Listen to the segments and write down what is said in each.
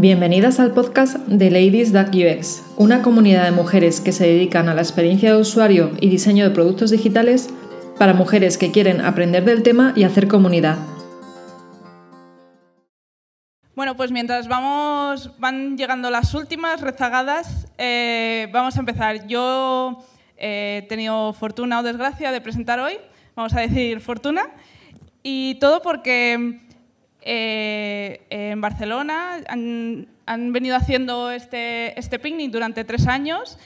Bienvenidas al podcast de Ladies UX, una comunidad de mujeres que se dedican a la experiencia de usuario y diseño de productos digitales para mujeres que quieren aprender del tema y hacer comunidad. Bueno, pues mientras vamos, van llegando las últimas rezagadas, eh, vamos a empezar. Yo eh, he tenido fortuna o desgracia de presentar hoy, vamos a decir fortuna, y todo porque eh, en Barcelona han, venido haciendo este, este picnic durante tres años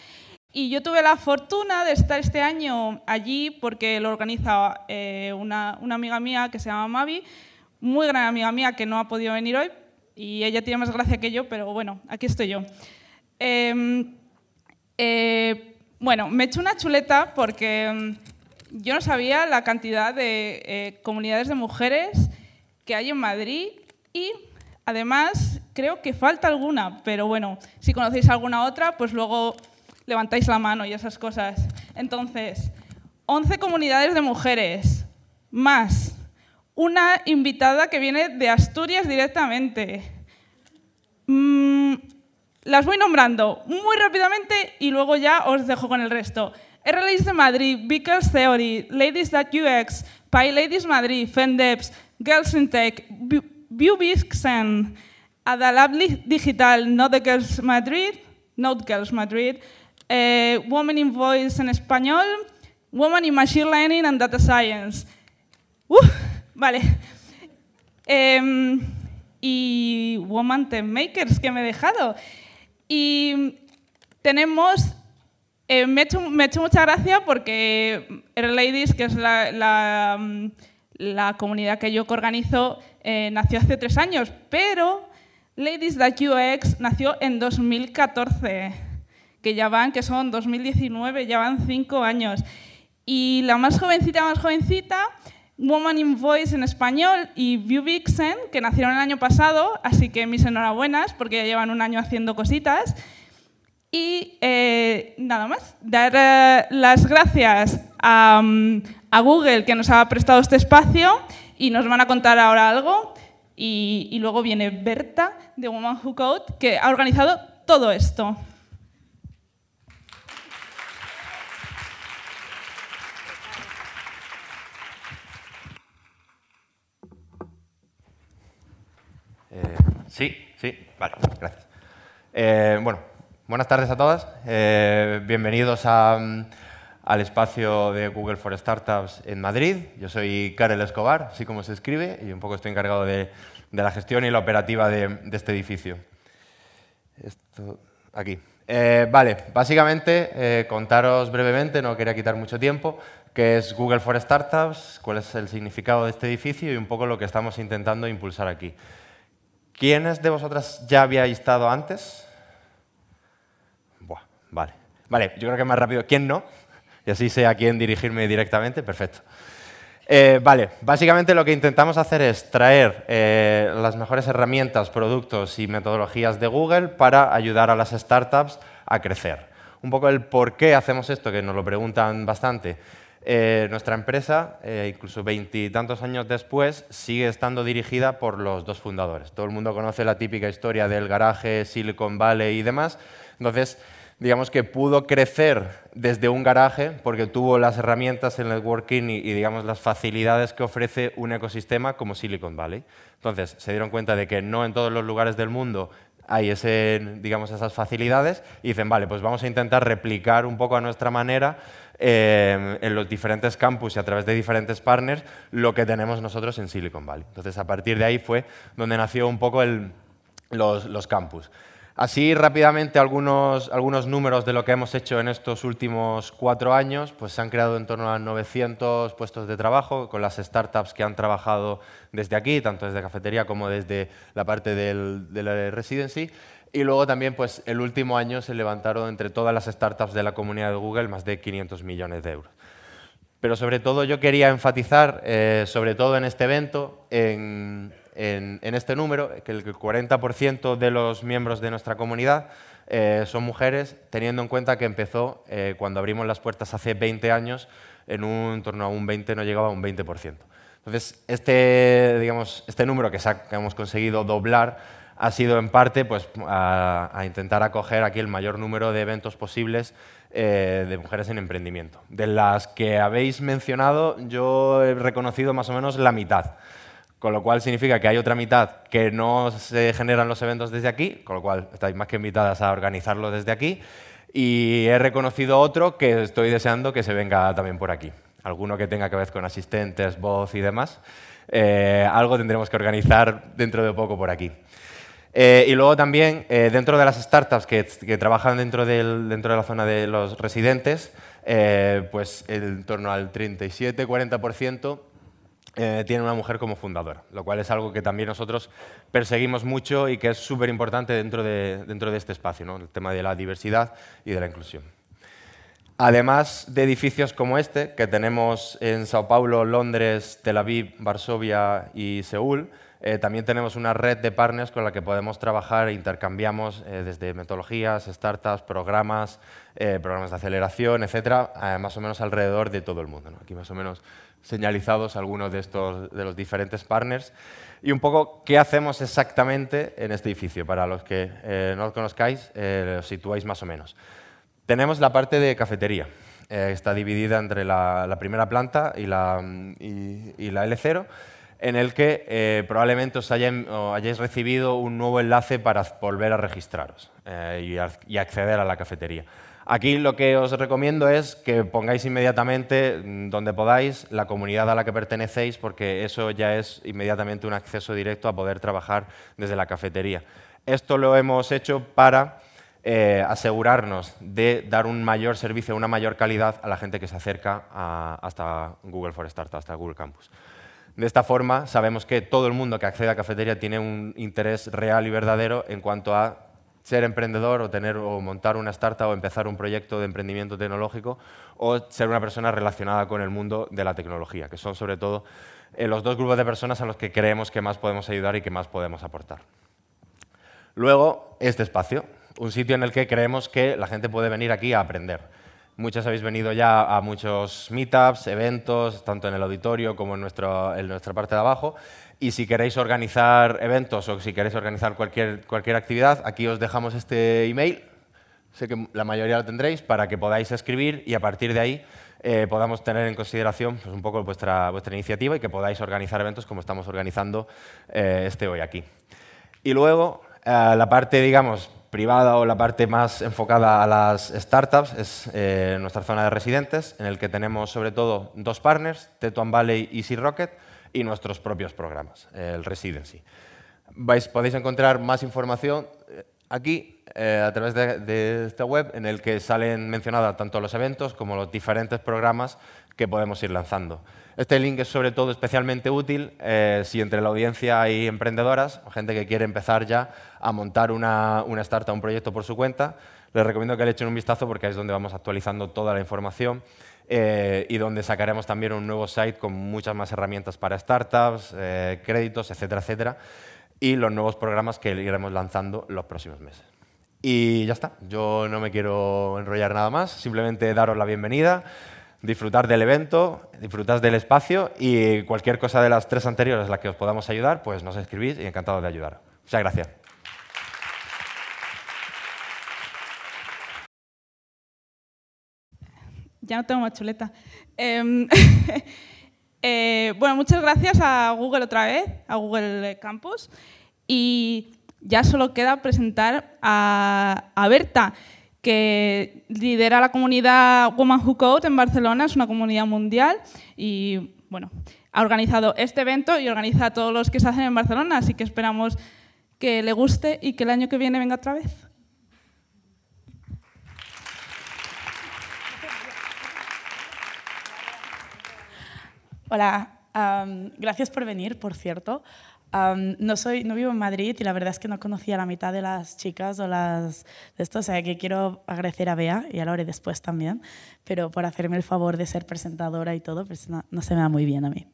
y yo tuve la fortuna de estar este año allí porque lo organiza eh, una, amiga mía que se llama Mavi, muy gran amiga mía que no ha podido venir hoy y ella tiene más gracia que yo, pero bueno, aquí estoy yo. Em, eh, bueno, me he hecho una chuleta porque em, yo no sabía la cantidad de comunidades de mujeres que hay en Madrid y además creo que falta alguna, pero bueno, si conocéis alguna otra, pues luego levantáis la mano y esas cosas. Entonces, 11 comunidades de mujeres, más una invitada que viene de Asturias directamente. Mm, las voy nombrando muy rápidamente y luego ya os dejo con el resto. RLAs de Madrid, Vickers Theory, Ladies That UX, Ladies Madrid, FENDEPS, Girls in Tech, Bubixen, Adalabli Digital, Not Girls Madrid, Not Girls Madrid, eh, Woman in Voice en español, Woman in Machine Learning and Data Science. Uh, vale. Em, y Woman Tech Makers, que me he dejado. Y tenemos eh, me, ha hecho, hecho, mucha gracia porque Ladies, que es la, mm, la comunidad que yo organizo eh, nació hace tres años, pero Ladies That UX nació en 2014, que ya van, que son 2019, ya van cinco años. Y la más jovencita, más jovencita, Woman in Voice en español y View Vixen, que nacieron el año pasado, así que mis enhorabuenas porque ya llevan un año haciendo cositas. Y eh, nada más, dar eh, las gracias a, a Google que nos ha prestado este espacio y nos van a contar ahora algo. Y, luego viene Berta de Woman Who Code que ha organizado todo esto. Eh, sí, sí, vale, gracias. Eh, bueno, buenas tardes a todas. Eh, bienvenidos a, mm, al espacio de Google for Startups en Madrid. Yo soy Karel Escobar, así como se escribe, y un poco estoy encargado de, la gestión y la operativa de, este edificio. Esto, aquí. Eh, vale, básicamente, eh, contaros brevemente, no quería quitar mucho tiempo, qué es Google for Startups, cuál es el significado de este edificio y un poco lo que estamos intentando impulsar aquí. ¿Quiénes de vosotras ya habíais estado antes? Buah, vale. Vale, yo creo que más rápido. ¿Quién no? Y así sé a quién dirigirme directamente, perfecto. Eh, vale, básicamente lo que intentamos hacer es traer eh, las mejores herramientas, productos y metodologías de Google para ayudar a las startups a crecer. Un poco el por qué hacemos esto, que nos lo preguntan bastante. Eh, nuestra empresa, incluso veintitantos años después, sigue estando dirigida por los dos fundadores. Todo el mundo conoce la típica historia del garaje, Silicon Valley y demás. Entonces, digamos que pudo crecer desde un garaje porque tuvo las herramientas, el networking y, digamos las facilidades que ofrece un ecosistema como Silicon Valley. Entonces se dieron cuenta de que no en todos los lugares del mundo hay ese, digamos, esas facilidades y dicen, vale, pues vamos a intentar replicar un poco a nuestra manera eh, en los diferentes campus y a través de diferentes partners lo que tenemos nosotros en Silicon Valley. Entonces a partir de ahí fue donde nació un poco los, los campus. Así rápidamente algunos, algunos números de lo que hemos hecho en estos últimos cuatro años, pues se han creado en torno a 900 puestos de trabajo con las startups que han trabajado desde aquí, tanto desde cafetería como desde la parte del, de la residency. Y luego también, pues el último año se levantaron entre todas las startups de la comunidad de Google más de 500 millones de euros. Pero sobre todo yo quería enfatizar, eh, sobre todo en este evento, en, en, este número, que el 40% de los miembros de nuestra comunidad eh, son mujeres, teniendo en cuenta que empezó eh, cuando abrimos las puertas hace 20 años, en un torno a un 20, no llegaba a un 20%. Entonces, este, digamos, este número que, hemos conseguido doblar ha sido en parte pues, a, intentar acoger aquí el mayor número de eventos posibles eh, de mujeres en emprendimiento. De las que habéis mencionado, yo he reconocido más o menos la mitad con lo cual significa que hay otra mitad que no se generan los eventos desde aquí, con lo cual estáis más que invitadas a organizarlo desde aquí. Y he reconocido otro que estoy deseando que se venga también por aquí. Alguno que tenga que ver con asistentes, voz y demás. Eh, algo tendremos que organizar dentro de poco por aquí. Eh, y luego también, eh, dentro de las startups que, trabajan dentro, dentro de la zona de los residentes, pues en torno al 37-40% eh, tiene una mujer como fundadora, lo cual es algo que también nosotros perseguimos mucho y que es súper importante dentro de, dentro de este espacio, ¿no? el tema de la diversidad y de la inclusión. Además de edificios como este, que tenemos en Sao Paulo, Londres, Tel Aviv, Varsovia y Seúl, eh, también tenemos una red de partners con la que podemos trabajar e intercambiamos eh, desde metodologías, startups, programas, programas de aceleración, etcétera, más o menos alrededor de todo el mundo. Aquí más o menos señalizados algunos de, estos, de los diferentes partners. Y un poco qué hacemos exactamente en este edificio, para los que eh, no lo conozcáis, eh, lo situáis más o menos. Tenemos la parte de cafetería. Eh, está dividida entre la, primera planta y la, y, la L0, en el que probablemente os hayáis recibido un nuevo enlace para volver a registraros y, y acceder a la cafetería. Aquí lo que os recomiendo es que pongáis inmediatamente, mm, donde podáis, la comunidad a la que pertenecéis, porque eso ya es inmediatamente un acceso directo a poder trabajar desde la cafetería. Esto lo hemos hecho para eh, asegurarnos de dar un mayor servicio, una mayor calidad a la gente que se acerca hasta Google for Startups, hasta Google Campus. De esta forma, sabemos que todo el mundo que accede a cafetería tiene un interés real y verdadero en cuanto a ser emprendedor o, tener, o montar una startup o empezar un proyecto de emprendimiento tecnológico o ser una persona relacionada con el mundo de la tecnología, que son sobre todo eh, los dos grupos de personas a los que creemos que más podemos ayudar y que más podemos aportar. Luego, este espacio, un sitio en el que creemos que la gente puede venir aquí a aprender. Muchos habéis venido ya a muchos meetups, eventos, tanto en el auditorio como en, nuestro, en nuestra parte de abajo, y si queréis organizar eventos o si queréis organizar cualquier, cualquier actividad, aquí os dejamos este email, sé que la mayoría lo tendréis, para que podáis escribir y a partir de ahí eh, podamos tener en consideración pues, un poco vuestra, vuestra iniciativa y que podáis organizar eventos como estamos organizando eh, este hoy aquí. Y luego, eh, la parte, digamos, privada o la parte más enfocada a las startups es nuestra zona de residentes, en el que tenemos sobre todo dos partners, Tetuan Valley y Sea Rocket, y nuestros propios programas, el Residency. Podéis encontrar más información eh, aquí eh, a través de, esta web en el que salen mencionados tanto los eventos como los diferentes programas que podemos ir lanzando. Este link es sobre todo especialmente útil eh, si entre la audiencia hay emprendedoras o gente que quiere empezar ya a montar una, una startup, un proyecto por su cuenta. Les recomiendo que le echen un vistazo porque es donde vamos actualizando toda la información eh, y donde sacaremos también un nuevo site con muchas más herramientas para startups, eh, créditos, etcétera, etcétera, y los nuevos programas que iremos lanzando los próximos meses. Y ya está, yo no me quiero enrollar nada más, simplemente daros la bienvenida, disfrutar del evento, disfrutar del espacio y cualquier cosa de las tres anteriores a las que os podamos ayudar, pues nos escribís y encantado de ayudar. Muchas gracias. ya no tengo más chuleta. Em, eh, bueno, muchas gracias a Google otra vez, a Google Campus. Y ya solo queda presentar a, Berta, que lidera la comunidad Woman Who Code en Barcelona, es una comunidad mundial y bueno, ha organizado este evento y organiza a todos los que se hacen en Barcelona, así que esperamos que le guste y que el año que viene venga otra vez. Hola, gracias por venir, por cierto. No, soy, no vivo en Madrid y la verdad es que no conocía la mitad de las chicas o las de esto, o sea que quiero agradecer a Bea y a Lore después también, pero por hacerme el favor de ser presentadora y todo, pues no, se me da muy bien a mí.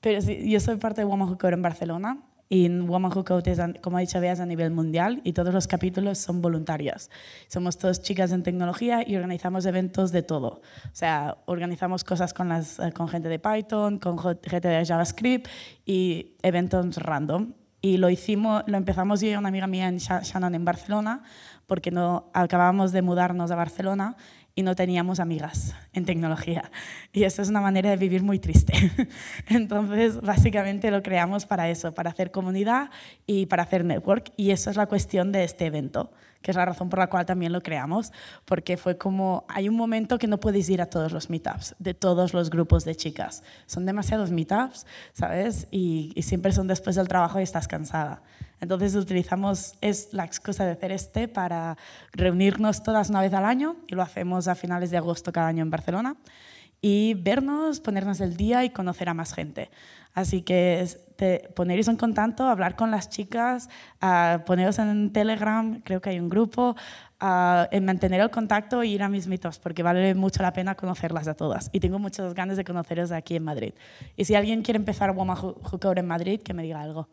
Pero sí, yo soy parte de Woman Who en Barcelona y Woman Who Code es, como ha dicho Bea, a nivel mundial y todos los capítulos son voluntarios. Somos todas chicas en tecnología y organizamos eventos de todo. O sea, organizamos cosas con, las, eh, con gente de Python, con gente de JavaScript y eventos random. Y lo hicimos, lo empezamos yo y una amiga mía en Shannon en Barcelona, porque no acabábamos de mudarnos a Barcelona y no teníamos amigas en tecnología. Y eso es una manera de vivir muy triste. Entonces, básicamente lo creamos para eso, para hacer comunidad y para hacer network. Y eso es la cuestión de este evento que es la razón por la cual también lo creamos, porque fue como, hay un momento que no puedes ir a todos los meetups, de todos los grupos de chicas. Son demasiados meetups, ¿sabes? Y, siempre son después del trabajo y estás cansada. Entonces utilizamos es la excusa de hacer este para reunirnos todas una vez al año y lo hacemos a finales de agosto cada año en Barcelona y vernos, ponernos el día y conocer a más gente. Así que te, poneros en contacto, hablar con las chicas, uh, poneros en Telegram, creo que hay un grupo, en mantener el contacto e ir a mis mitos, porque vale mucho la pena conocerlas a todas. Y tengo muchas ganas de conoceros aquí en Madrid. Y si alguien quiere empezar Woman Who en Madrid, que me diga algo.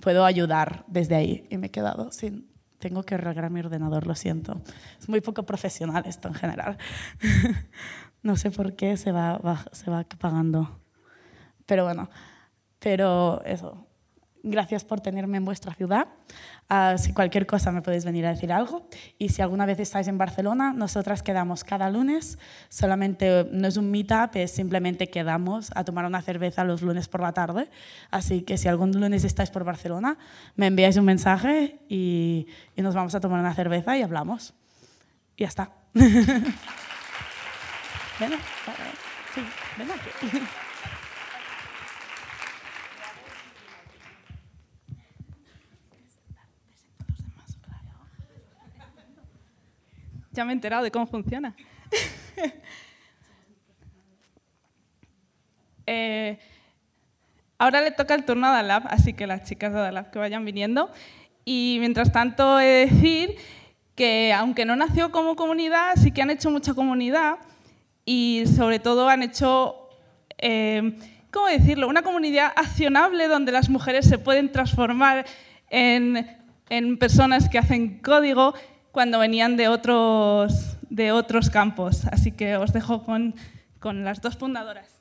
Puedo ayudar desde ahí. Y me he quedado sin... Tengo que arreglar mi ordenador, lo siento. Es muy poco profesional esto en general. no sé por qué se va, va, se va apagando. Pero bueno. Pero eso, gracias por tenerme en vuestra ciudad. Uh, si cualquier cosa me podéis venir a decir algo. Y si alguna vez estáis en Barcelona, nosotras quedamos cada lunes. Solamente no es un meetup, es simplemente quedamos a tomar una cerveza los lunes por la tarde. Así que si algún lunes estáis por Barcelona, me enviáis un mensaje y, y nos vamos a tomar una cerveza y hablamos. Y ya está. ven, sí, ven aquí. Ya me he enterado de cómo funciona. Eh, ahora le toca el turno a Dalab, así que las chicas de Dalab que vayan viniendo. Y mientras tanto, he de decir que aunque no nació como comunidad, sí que han hecho mucha comunidad y sobre todo han hecho, eh, ¿cómo decirlo?, una comunidad accionable donde las mujeres se pueden transformar en, en personas que hacen código cuando venían de otros, de otros campos. Así que os dejo con, con las dos fundadoras.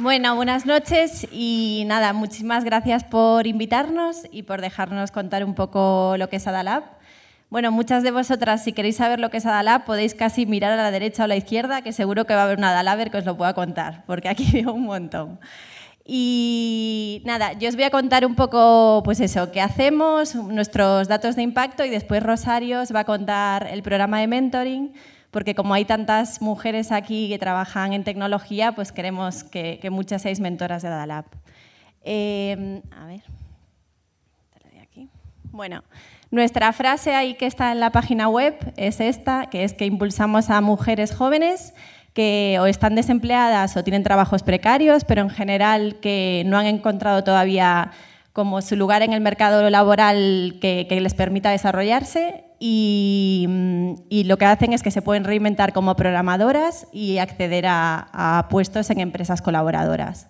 Bueno, buenas noches y nada, muchísimas gracias por invitarnos y por dejarnos contar un poco lo que es Adalab. Bueno, muchas de vosotras, si queréis saber lo que es Adalab, podéis casi mirar a la derecha o a la izquierda, que seguro que va a haber un Adalaber que os lo pueda contar, porque aquí veo un montón. Y nada, yo os voy a contar un poco, pues eso, qué hacemos, nuestros datos de impacto y después Rosario os va a contar el programa de mentoring, porque como hay tantas mujeres aquí que trabajan en tecnología, pues queremos que, muchas seáis mentoras de Dalab. Em, a ver, aquí. Bueno, nuestra frase ahí que está en la página web es esta, que es que impulsamos a mujeres jóvenes que o están desempleadas o tienen trabajos precarios, pero en general que no han encontrado todavía como su lugar en el mercado laboral que, les permita desarrollarse y, lo que hacen es que se pueden reinventar como programadoras y acceder a, puestos en empresas colaboradoras.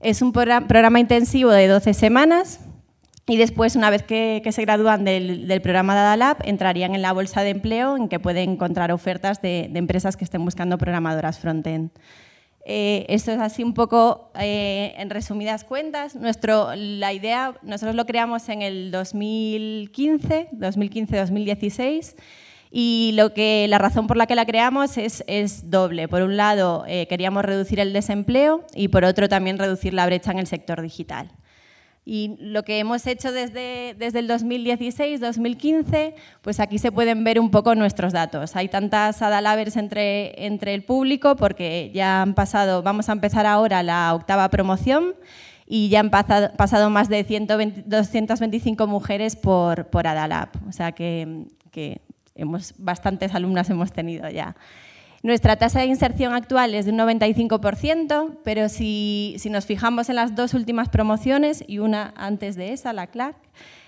Es un programa intensivo de 12 semanas y después, una vez que, se gradúan del, programa de Adalab, entrarían en la bolsa de empleo en que pueden encontrar ofertas de, empresas que estén buscando programadoras front-end. Eh, esto es así un poco, eh, en resumidas cuentas. Nuestro, la idea, nosotros lo creamos en el 2015, 2015-2016, y lo que, la razón por la que la creamos es, doble. Por un lado, eh, queríamos reducir el desempleo y por otro también reducir la brecha en el sector digital. Y lo que hemos hecho desde, desde el 2016-2015, pues aquí se pueden ver un poco nuestros datos. Hay tantas Adalabers entre, entre el público porque ya han pasado, vamos a empezar ahora la octava promoción y ya han pasado, pasado más de 120, 225 mujeres por, por Adalab. O sea que, que hemos, bastantes alumnas hemos tenido ya. Nuestra tasa de inserción actual es de un 95%, pero si, nos fijamos en las dos últimas promociones y una antes de esa, la Clark,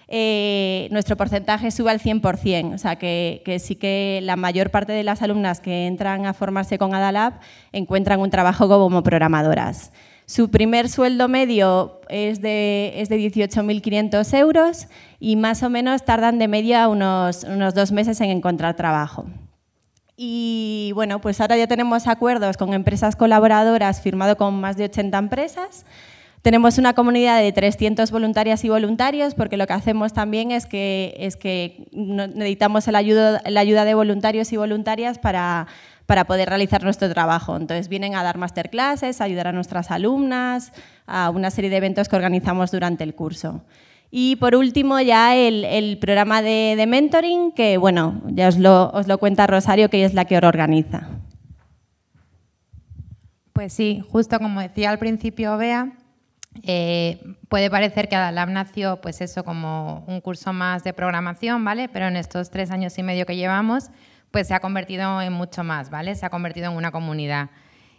eh, nuestro porcentaje sube al 100%, o sea que, sí que la mayor parte de las alumnas que entran a formarse con Adalab encuentran un trabajo como programadoras. Su primer sueldo medio es de, es de 18.500 euros y más o menos tardan de media unos, unos dos meses en encontrar trabajo. Y bueno, pues ahora ya tenemos acuerdos con empresas colaboradoras firmado con más de 80 empresas. Tenemos una comunidad de 300 voluntarias y voluntarios porque lo que hacemos también es que, es que necesitamos la ayuda, la ayuda de voluntarios y voluntarias para, para poder realizar nuestro trabajo. Entonces vienen a dar masterclasses, a ayudar a nuestras alumnas, a una serie de eventos que organizamos durante el curso. Y por último ya el, programa de, de, mentoring, que bueno, ya os lo, os lo cuenta Rosario, que es la que organiza. Pues sí, justo como decía al principio Bea, eh, puede parecer que Adalab nació, pues eso, como un curso más de programación, ¿vale? Pero en estos tres años y medio que llevamos, pues se ha convertido en mucho más, ¿vale? Se ha convertido en una comunidad.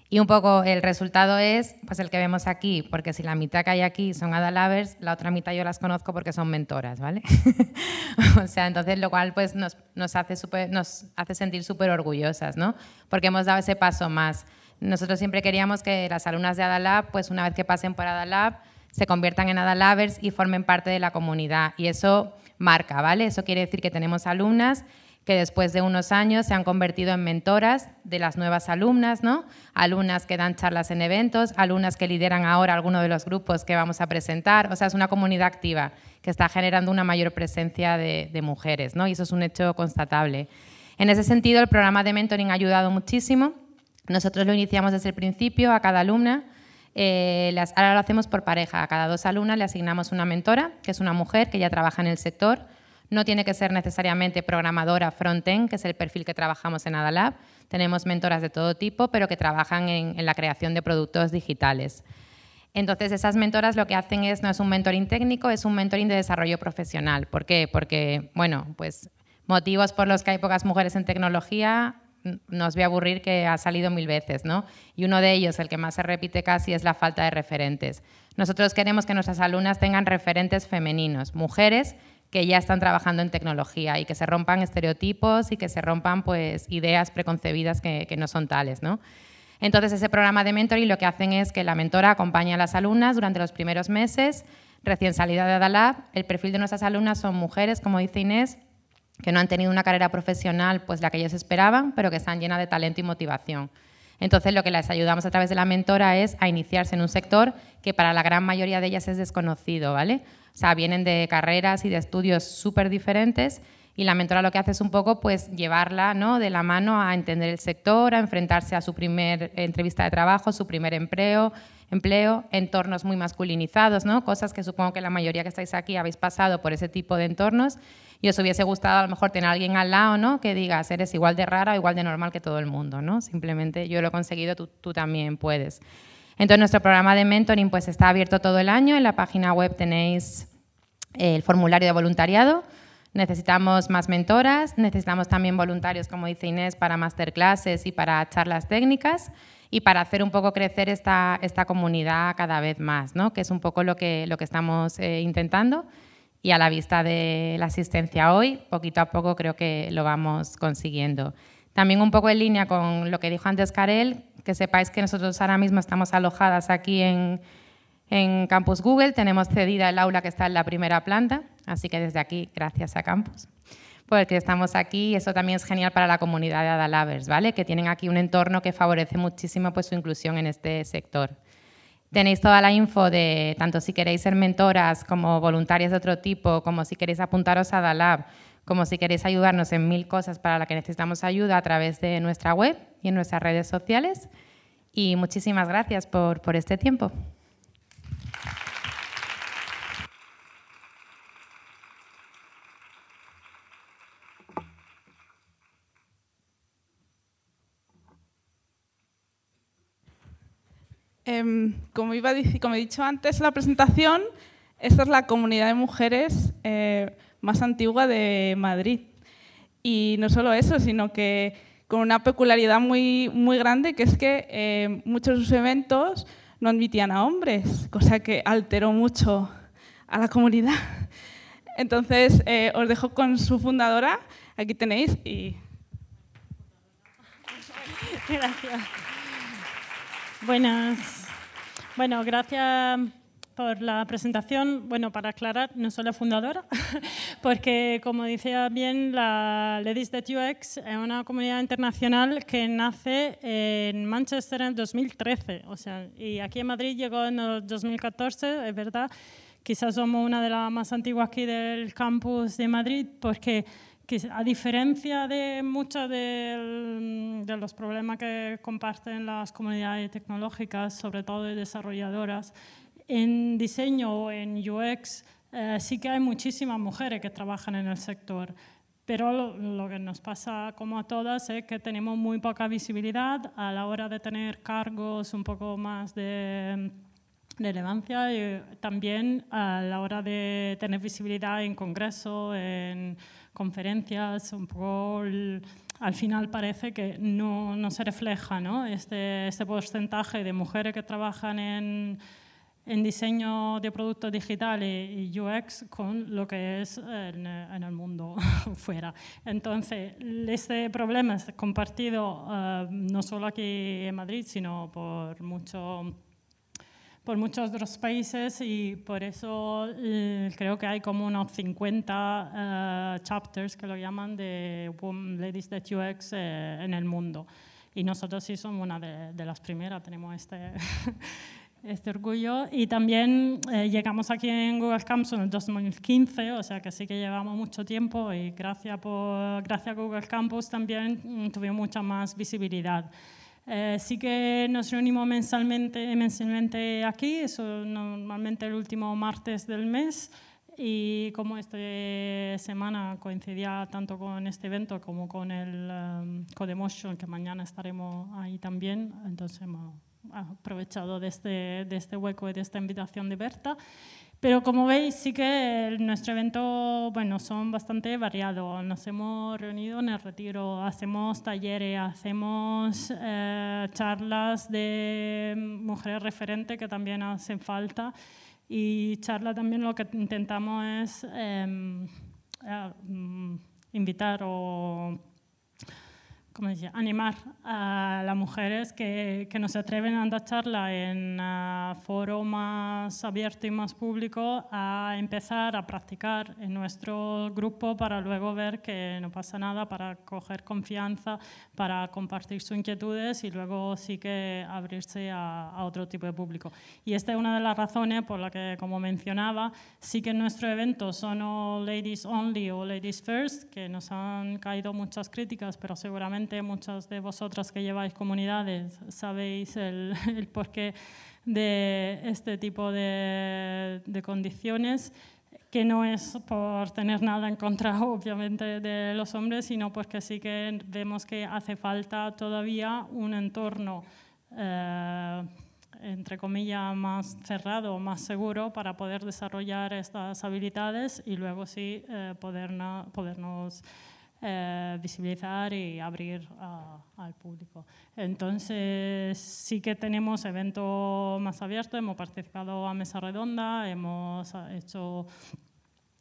Y un poco el resultado es pues el que vemos aquí, porque si la mitad que hay aquí son Adalabers, la otra mitad yo las conozco porque son mentoras, ¿vale? o sea, entonces lo cual pues nos, nos hace, super, nos hace sentir súper orgullosas, ¿no? Porque hemos dado ese paso más. Nosotros siempre queríamos que las alumnas de Adalab, pues una vez que pasen por Adalab, se conviertan en Adalabers y formen parte de la comunidad. Y eso marca, ¿vale? Eso quiere decir que tenemos alumnas que después de unos años se han convertido en mentoras de las nuevas alumnas, ¿no? Alumnas que dan charlas en eventos, alumnas que lideran ahora alguno de los grupos que vamos a presentar. O sea, es una comunidad activa que está generando una mayor presencia de, mujeres, ¿no? Y eso es un hecho constatable. En ese sentido, el programa de mentoring ha ayudado muchísimo nosotros lo iniciamos desde el principio a cada alumna. Eh, ahora lo hacemos por pareja. A cada dos alumnas le asignamos una mentora, que es una mujer que ya trabaja en el sector. No tiene que ser necesariamente programadora front-end, que es el perfil que trabajamos en Adalab. Tenemos mentoras de todo tipo, pero que trabajan en, la creación de productos digitales. Entonces, esas mentoras lo que hacen es, no es un mentoring técnico, es un mentoring de desarrollo profesional. ¿Por qué? Porque, bueno, pues motivos por los que hay pocas mujeres en tecnología, nos ve aburrir que ha salido mil veces, ¿no? Y uno de ellos, el que más se repite casi, es la falta de referentes. Nosotros queremos que nuestras alumnas tengan referentes femeninos, mujeres que ya están trabajando en tecnología y que se rompan estereotipos y que se rompan pues, ideas preconcebidas que, no son tales, ¿no? Entonces, ese programa de mentoring lo que hacen es que la mentora acompaña a las alumnas durante los primeros meses, recién salida de Adalab. El perfil de nuestras alumnas son mujeres, como dice Inés, que no han tenido una carrera profesional pues la que ellos esperaban, pero que están llenas de talento y motivación. Entonces, lo que les ayudamos a través de la mentora es a iniciarse en un sector que para la gran mayoría de ellas es desconocido, ¿vale? O sea, vienen de carreras y de estudios súper diferentes y la mentora lo que hace es un poco pues llevarla ¿no? de la mano a entender el sector, a enfrentarse a su primer entrevista de trabajo, su primer empleo, empleo, entornos muy masculinizados, ¿no? cosas que supongo que la mayoría que estáis aquí habéis pasado por ese tipo de entornos y os hubiese gustado a lo mejor tener alguien al lado ¿no? que diga, eres igual de rara o igual de normal que todo el mundo. ¿no? Simplemente yo lo he conseguido, tú, tú también puedes. Entonces nuestro programa de mentoring pues, está abierto todo el año. En la página web tenéis el formulario de voluntariado. Necesitamos más mentoras, necesitamos también voluntarios, como dice Inés, para masterclasses y para charlas técnicas y para hacer un poco crecer esta, esta comunidad cada vez más, ¿no? que es un poco lo que, lo que estamos eh, intentando y a la vista de la asistencia hoy, poquito a poco creo que lo vamos consiguiendo. También un poco en línea con lo que dijo antes Karel, que sepáis que nosotros ahora mismo estamos alojadas aquí en, en Campus Google, tenemos cedida el aula que está en la primera planta, así que desde aquí, gracias a Campus, porque estamos aquí eso también es genial para la comunidad de Adalabers, ¿vale? que tienen aquí un entorno que favorece muchísimo pues, su inclusión en este sector. Tenéis toda la info de tanto si queréis ser mentoras como voluntarias de otro tipo, como si queréis apuntaros a DALAB, como si queréis ayudarnos en mil cosas para las que necesitamos ayuda a través de nuestra web y en nuestras redes sociales. Y muchísimas gracias por, por este tiempo. Em, como, iba como he dicho antes en la presentación, esta es la comunidad de mujeres eh, más antigua de Madrid. Y no solo eso, sino que con una peculiaridad muy, muy grande, que es que eh, muchos de sus eventos no admitían a hombres, cosa que alteró mucho a la comunidad. Entonces, eh, os dejo con su fundadora, aquí tenéis. Y... Gracias. Buenas. Bueno, gracias por la presentación. Bueno, para aclarar, no soy la fundadora, porque como decía bien, la Ladies That UX es una comunidad internacional que nace en Manchester en 2013, o sea, y aquí en Madrid llegó en el 2014, es verdad. Quizás somos una de las más antiguas aquí del campus de Madrid, porque a diferencia de muchos de, los problemas que comparten las comunidades tecnológicas, sobre todo de desarrolladoras, en diseño o en UX eh, sí que hay muchísimas mujeres que trabajan en el sector. Pero lo, que nos pasa como a todas es que tenemos muy poca visibilidad a la hora de tener cargos un poco más de relevancia y también a la hora de tener visibilidad en congresos, en conferencias, un poco al final parece que no, no se refleja ¿no? Este, este, porcentaje de mujeres que trabajan en, en diseño de productos digitales y UX con lo que es en, en el mundo fuera. Entonces, este problema es compartido uh, no solo aquí en Madrid, sino por mucho por muchos otros países y por eso eh, creo que hay como unos 50 eh, chapters que lo llaman de Ladies That UX en el mundo. Y nosotros sí somos una de, las primeras, tenemos este, este orgullo. Y también llegamos aquí en Google Campus en el 2015, o sea que sí que llevamos mucho tiempo y gracias, por, gracias a Google Campus también mm, tuvimos mucha más visibilidad. Eh, sí que nos reunimos mensualmente, mensualmente aquí, eso normalmente el último martes del mes. Y como esta semana coincidía tanto con este evento como con el um, Codemotion, que mañana estaremos ahí también, entonces aprovechado de este, de este hueco y de esta invitación de Berta. Pero como veis, sí que nuestro evento, bueno, son bastante variados. Nos hemos reunido en el retiro, hacemos talleres, hacemos eh, charlas de mujeres referentes que también hacen falta y charla también lo que intentamos es eh, invitar o como decía, animar a las mujeres que, que no se atreven a dar charla en uh, foro más abierto y más público a empezar a practicar en nuestro grupo para luego ver que no pasa nada, para coger confianza, para compartir sus inquietudes y luego sí que abrirse a, a otro tipo de público. Y esta es una de las razones por la que, como mencionaba, sí que en nuestro evento son ladies only o ladies first, que nos han caído muchas críticas, pero seguramente muchas de vosotras que lleváis comunidades sabéis el, porqué de este tipo de, condiciones que no es por tener nada en contra, obviamente, de los hombres, sino porque sí que vemos que hace falta todavía un entorno, eh, entre comillas, más cerrado, más seguro para poder desarrollar estas habilidades y luego sí eh, podernos eh, visibilizar y abrir al público. Entonces, sí que tenemos eventos más abiertos, hemos participado a mesa redonda, hemos hecho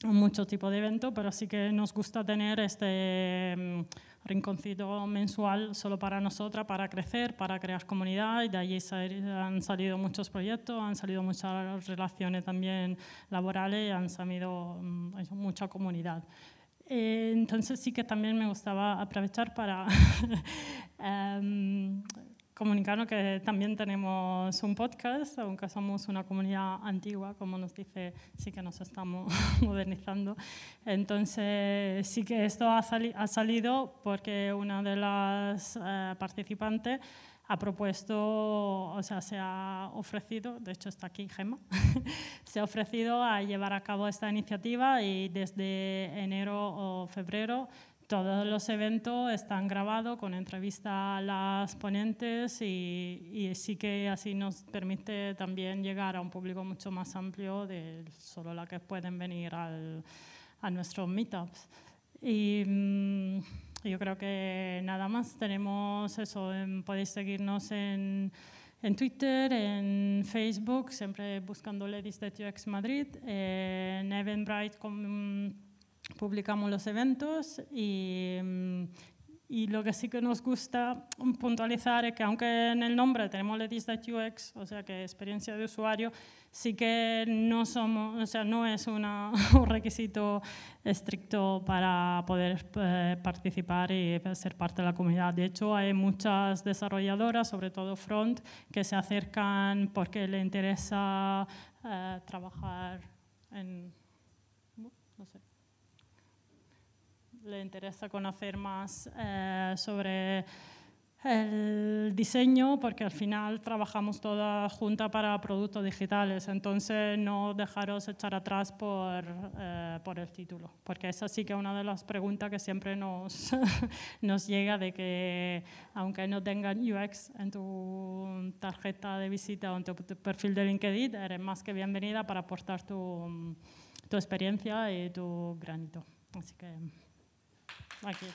mucho tipo de eventos, pero sí que nos gusta tener este mm, rinconcito mensual solo para nosotras, para crecer, para crear comunidad, y de allí han salido muchos proyectos, han salido muchas relaciones también laborales han salido mm, mucha comunidad. Eh, entonces sí que también me gustaba aprovechar para um, comunicarnos que también tenemos un podcast, aunque somos una comunidad antigua, como nos dice, sí que nos estamos modernizando. Entonces sí que esto ha, ha salido porque una de las eh, participantes ha propuesto, o sea, se ha ofrecido, de hecho está aquí Gemma, se ha ofrecido a llevar a cabo esta iniciativa y desde enero o febrero todos los eventos están grabados con entrevista a las ponentes y, y, sí que así nos permite también llegar a un público mucho más amplio de solo la que pueden venir al, a nuestros meetups. Y, mm, yo creo que nada más. Tenemos eso, podéis seguirnos en, en, Twitter, en Facebook, siempre buscando Ladies That UX Madrid. en Eventbrite publicamos los eventos y, Y lo que sí que nos gusta puntualizar es que aunque en el nombre tenemos Ladies That UX, o sea que experiencia de usuario, sí que no, somos, o sea, no es una, un requisito estricto para poder eh, participar y ser parte de la comunidad. De hecho, hay muchas desarrolladoras, sobre todo front, que se acercan porque le interesa eh, trabajar en... No sé le interesa conocer más eh, sobre el diseño porque al final trabajamos toda junta para productos digitales, entonces no dejaros echar atrás por, eh, por el título, porque esa sí que es una de las preguntas que siempre nos, nos llega de que aunque no tengan UX en tu tarjeta de visita o en tu perfil de LinkedIn, eres más que bienvenida para aportar tu, tu experiencia y tu granito. Así que... Aquí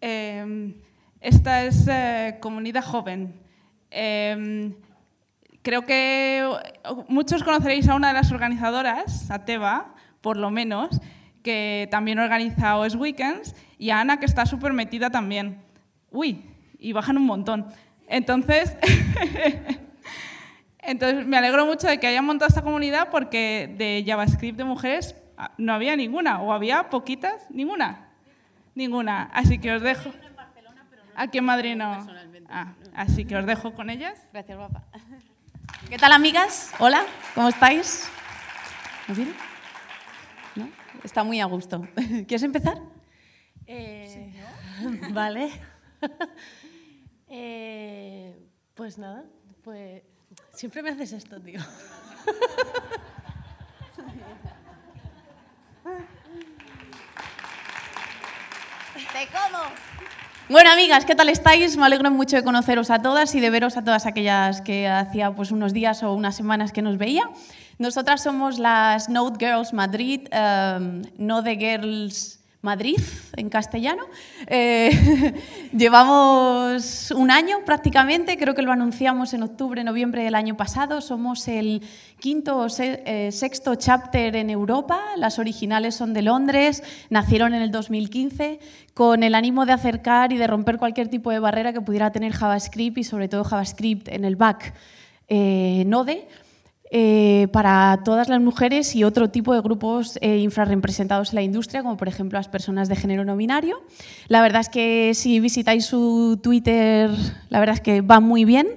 em, esta es eh, comunidad joven. Em, creo que muchos conoceréis a una de las organizadoras, a Teba, por lo menos, que también organiza OS Weekends, y a Ana, que está súper metida también. Uy, y bajan un montón. Entonces, entonces, me alegro mucho de que hayan montado esta comunidad porque de JavaScript de mujeres ah, no había ninguna, o había poquitas, ninguna. Ninguna. Así que os dejo. Aquí en Madrid no. Ah, así que os dejo con ellas. Gracias, guapa. ¿Qué tal, amigas? Hola, ¿cómo estáis? ¿Muy bien? ¿No? Está muy a gusto. ¿Quieres empezar? Eh, vale. Eh, pues nada, pues siempre me haces esto, tío. ¡Te como! Bueno, amigas, ¿qué tal estáis? Me alegro mucho de conoceros a todas y de veros a todas aquellas que hacía pues, unos días o unas semanas que nos veía. Nosotras somos las Node Girls Madrid, um, Node Girls Madrid, en castellano. Eh, llevamos un año prácticamente, creo que lo anunciamos en octubre, noviembre del año pasado. Somos el quinto o eh, sexto chapter en Europa. Las originales son de Londres, nacieron en el 2015 con el ánimo de acercar y de romper cualquier tipo de barrera que pudiera tener JavaScript y sobre todo JavaScript en el back eh, Node. Eh, para todas las mujeres y otro tipo de grupos eh, infrarrepresentados en la industria, como por ejemplo las personas de género no binario. La verdad es que si visitáis su Twitter, la verdad es que va muy bien.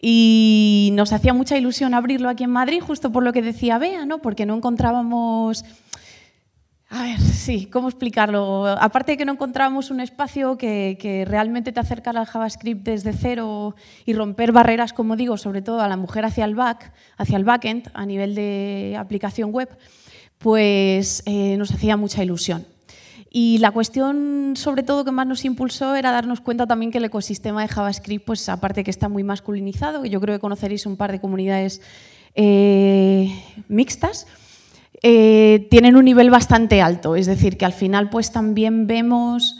Y nos hacía mucha ilusión abrirlo aquí en Madrid, justo por lo que decía Bea, ¿no? porque no encontrábamos a ver, sí, ¿cómo explicarlo? Aparte de que no encontramos un espacio que, realmente te acercara al JavaScript desde cero y romper barreras, como digo, sobre todo a la mujer hacia el back, hacia el backend a nivel de aplicación web, pues eh, nos hacía mucha ilusión. Y la cuestión, sobre todo, que más nos impulsó era darnos cuenta también que el ecosistema de JavaScript, pues aparte que está muy masculinizado, que yo creo que conoceréis un par de comunidades eh, mixtas, eh, tienen un nivel bastante alto. Es decir, que al final pues también vemos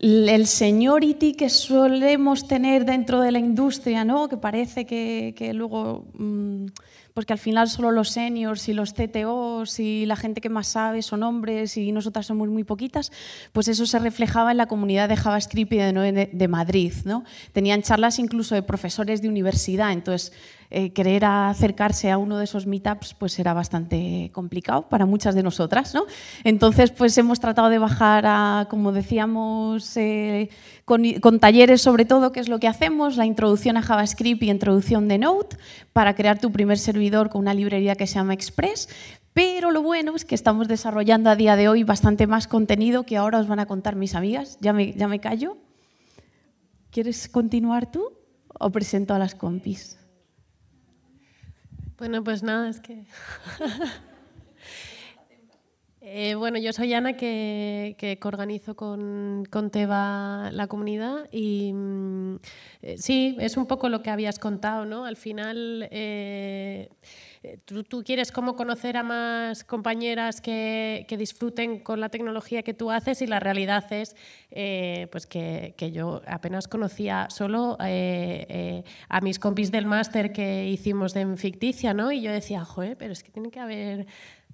el seniority que solemos tener dentro de la industria, ¿no? que parece que, luego, mm, pues que al final solo los seniors y los CTOs y la gente que más sabe son hombres y nosotras somos muy poquitas, pues eso se reflejaba en la comunidad de JavaScript y de, de Madrid. ¿no? Tenían charlas incluso de profesores de universidad, entonces eh, querer acercarse a uno de esos meetups pues era bastante complicado para muchas de nosotras. ¿no? Entonces pues hemos tratado de bajar a, como decíamos, eh, con, talleres sobre todo, qué es lo que hacemos, la introducción a JavaScript y introducción de Node para crear tu primer servidor con una librería que se llama Express. Pero lo bueno es que estamos desarrollando a día de hoy bastante más contenido que ahora os van a contar mis amigas. Ya me, ya me callo. ¿Quieres continuar tú o presento a las compis? Bueno, pues nada, es que... Eh, bueno, yo soy Ana, que, que organizo con, con, Teba la comunidad y mm, eh, sí, es un poco lo que habías contado, ¿no? Al final... Eh, eh, tú, quieres como conocer a más compañeras que, disfruten con la tecnología que tú haces y la realidad es eh, pues que, yo apenas conocía solo a mis compis del máster que hicimos de ficticia, ¿no? Y yo decía, joder, pero es que tiene que haber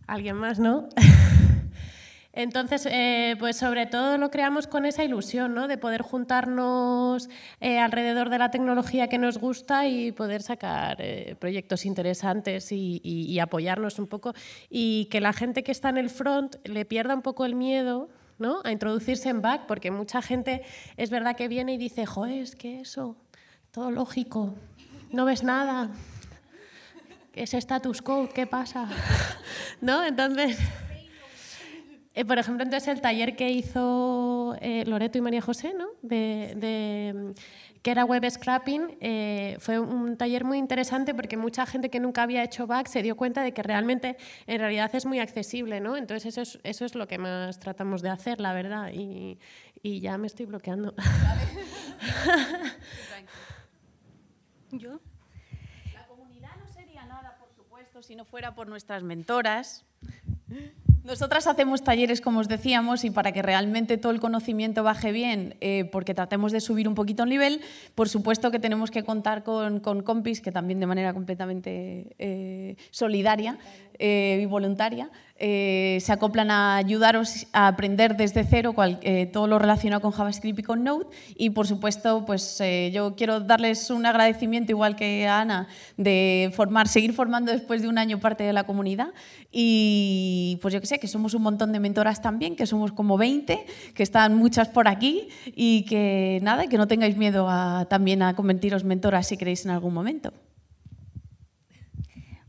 alguien más, ¿no? Entonces, eh, pues sobre todo lo creamos con esa ilusión, ¿no? De poder juntarnos eh, alrededor de la tecnología que nos gusta y poder sacar eh, proyectos interesantes y, apoyarnos un poco y que la gente que está en el front le pierda un poco el miedo ¿no? a introducirse en back, porque mucha gente es verdad que viene y dice, joder, es que eso, todo lógico, no ves nada, es status code, ¿qué pasa? ¿No? Entonces... Eh, por ejemplo, entonces el taller que hizo eh, Loreto y María José, ¿no? que era web scrapping, eh, fue un taller muy interesante porque mucha gente que nunca había hecho back se dio cuenta de que realmente en realidad es muy accesible. ¿no? Entonces eso es, eso es lo que más tratamos de hacer, la verdad. Y, y ya me estoy bloqueando. ¿Yo? La comunidad no sería nada, por supuesto, si no fuera por nuestras mentoras. Nosotras hacemos talleres, como os decíamos, y para que realmente todo el conocimiento baje bien, eh, porque tratemos de subir un poquito el nivel, por supuesto que tenemos que contar con, compis que también de manera completamente eh, solidaria eh, y voluntaria eh, se acoplan a ayudaros a aprender desde cero eh, todo lo relacionado con JavaScript y con Node. Y por supuesto, pues yo quiero darles un agradecimiento, igual que a Ana, de formar, seguir formando después de un año parte de la comunidad. Y pues yo que sé, que somos un montón de mentoras también, que somos como 20, que están muchas por aquí y que nada, que no tengáis miedo a, también a convertiros mentoras si queréis en algún momento.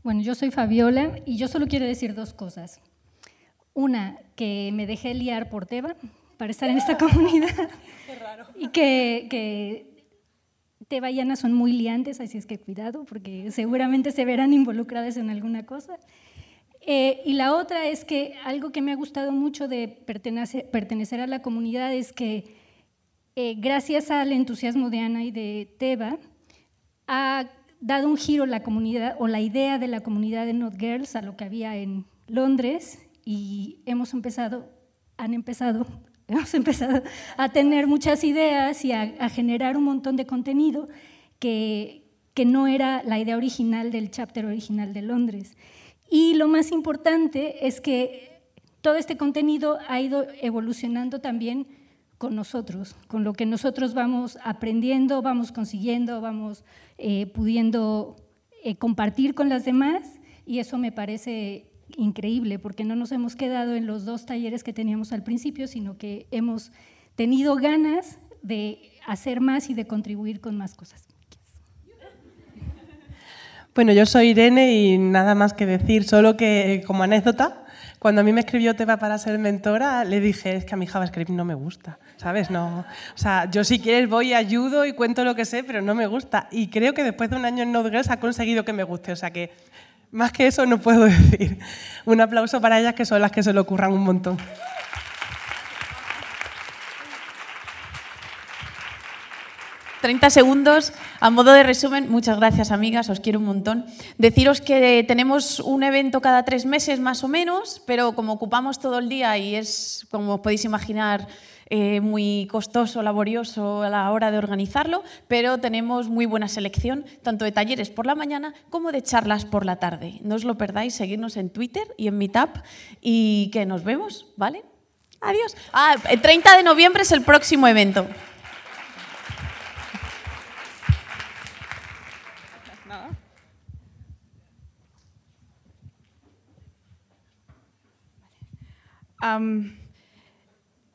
Bueno, yo soy Fabiola y yo solo quiero decir dos cosas. Una, que me dejé liar por Teba para estar en esta comunidad. Qué raro. Y que, que Teba y Ana son muy liantes, así es que cuidado, porque seguramente se verán involucradas en alguna cosa. Eh, y la otra es que algo que me ha gustado mucho de pertenecer, pertenecer a la comunidad es que eh, gracias al entusiasmo de Ana y de Teba, ha dado un giro la comunidad o la idea de la comunidad de Not Girls a lo que había en Londres y hemos empezado, han empezado, hemos empezado a tener muchas ideas y a, generar un montón de contenido que, que no era la idea original del chapter original de Londres. Y lo más importante es que todo este contenido ha ido evolucionando también con nosotros, con lo que nosotros vamos aprendiendo, vamos consiguiendo, vamos eh, pudiendo eh, compartir con las demás y eso me parece increíble porque no nos hemos quedado en los dos talleres que teníamos al principio, sino que hemos tenido ganas de hacer más y de contribuir con más cosas. Bueno, yo soy Irene y nada más que decir, solo que como anécdota, cuando a mí me escribió Teba para ser mentora, le dije, es que a mi JavaScript no me gusta, ¿sabes? No, o sea, yo si quieres voy, ayudo y cuento lo que sé, pero no me gusta. Y creo que después de un año en Node.js ha conseguido que me guste, o sea que más que eso no puedo decir. Un aplauso para ellas que son las que se le ocurran un montón. 30 segundos. A modo de resumen, muchas gracias amigas, os quiero un montón. Deciros que tenemos un evento cada tres meses más o menos, pero como ocupamos todo el día y es, como podéis imaginar, eh, muy costoso, laborioso a la hora de organizarlo, pero tenemos muy buena selección, tanto de talleres por la mañana como de charlas por la tarde. No os lo perdáis, seguidnos en Twitter y en Meetup y que nos vemos, ¿vale? Adiós. Ah, el 30 de noviembre es el próximo evento.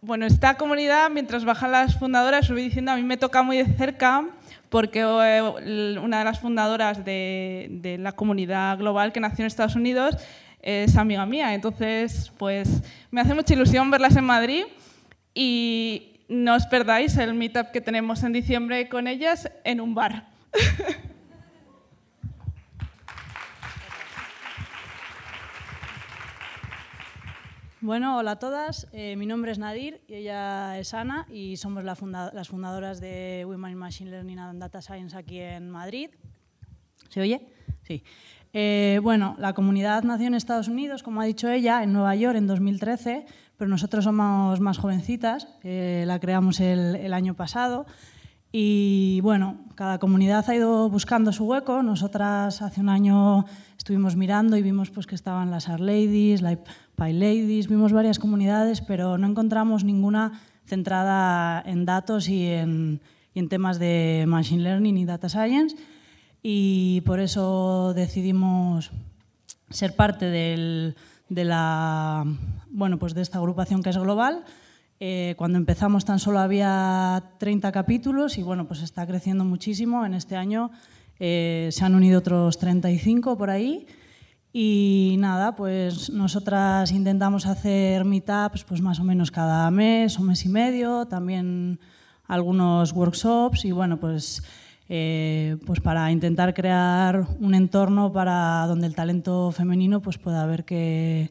Bueno, esta comunidad, mientras bajan las fundadoras, os voy diciendo, a mí me toca muy de cerca porque eh, una de las fundadoras de, la comunidad global que nació en Estados Unidos es amiga mía. Entonces, pues me hace mucha ilusión verlas en Madrid y no os perdáis el meetup que tenemos en diciembre con ellas en un bar. Bueno, hola a todas. Eh, mi nombre es Nadir y ella es Ana y somos las fundadoras de Women in Machine Learning and Data Science aquí en Madrid. ¿Se oye? Sí. Eh, bueno, la comunidad nació en Estados Unidos, como ha dicho ella, en Nueva York en 2013, pero nosotros somos más jovencitas, eh, la creamos el, el año pasado. Y bueno, cada comunidad ha ido buscando su hueco. Nosotras hace un año estuvimos mirando y vimos pues, que estaban las Art Ladies, la Pi Ladies, vimos varias comunidades, pero no encontramos ninguna centrada en datos y en, y en temas de Machine Learning y Data Science. Y por eso decidimos ser parte del, de, la, bueno, pues de esta agrupación que es global eh, cuando empezamos tan solo había 30 capítulos y bueno, pues está creciendo muchísimo. En este año eh, se han unido otros 35 por ahí. Y nada, pues nosotras intentamos hacer meetups pues más o menos cada mes o mes y medio, también algunos workshops y bueno, pues, eh, pues para intentar crear un entorno para donde el talento femenino pues pueda ver que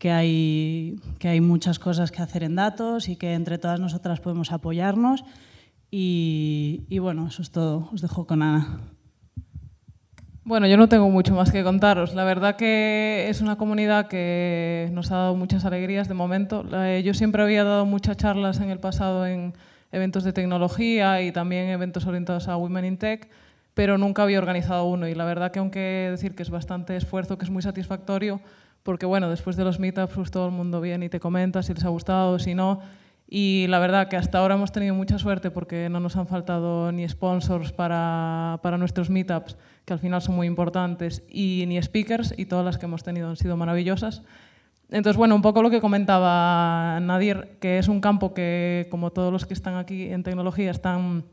que hay, que hay muchas cosas que hacer en datos y que entre todas nosotras podemos apoyarnos. Y, y bueno, eso es todo. Os dejo con Ana. Bueno, yo no tengo mucho más que contaros. La verdad que es una comunidad que nos ha dado muchas alegrías de momento. Yo siempre había dado muchas charlas en el pasado en eventos de tecnología y también eventos orientados a Women in Tech, pero nunca había organizado uno. Y la verdad que aunque decir que es bastante esfuerzo, que es muy satisfactorio, porque bueno, después de los meetups pues, todo el mundo viene y te comenta si les ha gustado, si no. Y la verdad que hasta ahora hemos tenido mucha suerte porque no nos han faltado ni sponsors para, para nuestros meetups, que al final son muy importantes, y ni speakers, y todas las que hemos tenido han sido maravillosas. Entonces, bueno, un poco lo que comentaba Nadir, que es un campo que, como todos los que están aquí en tecnología, están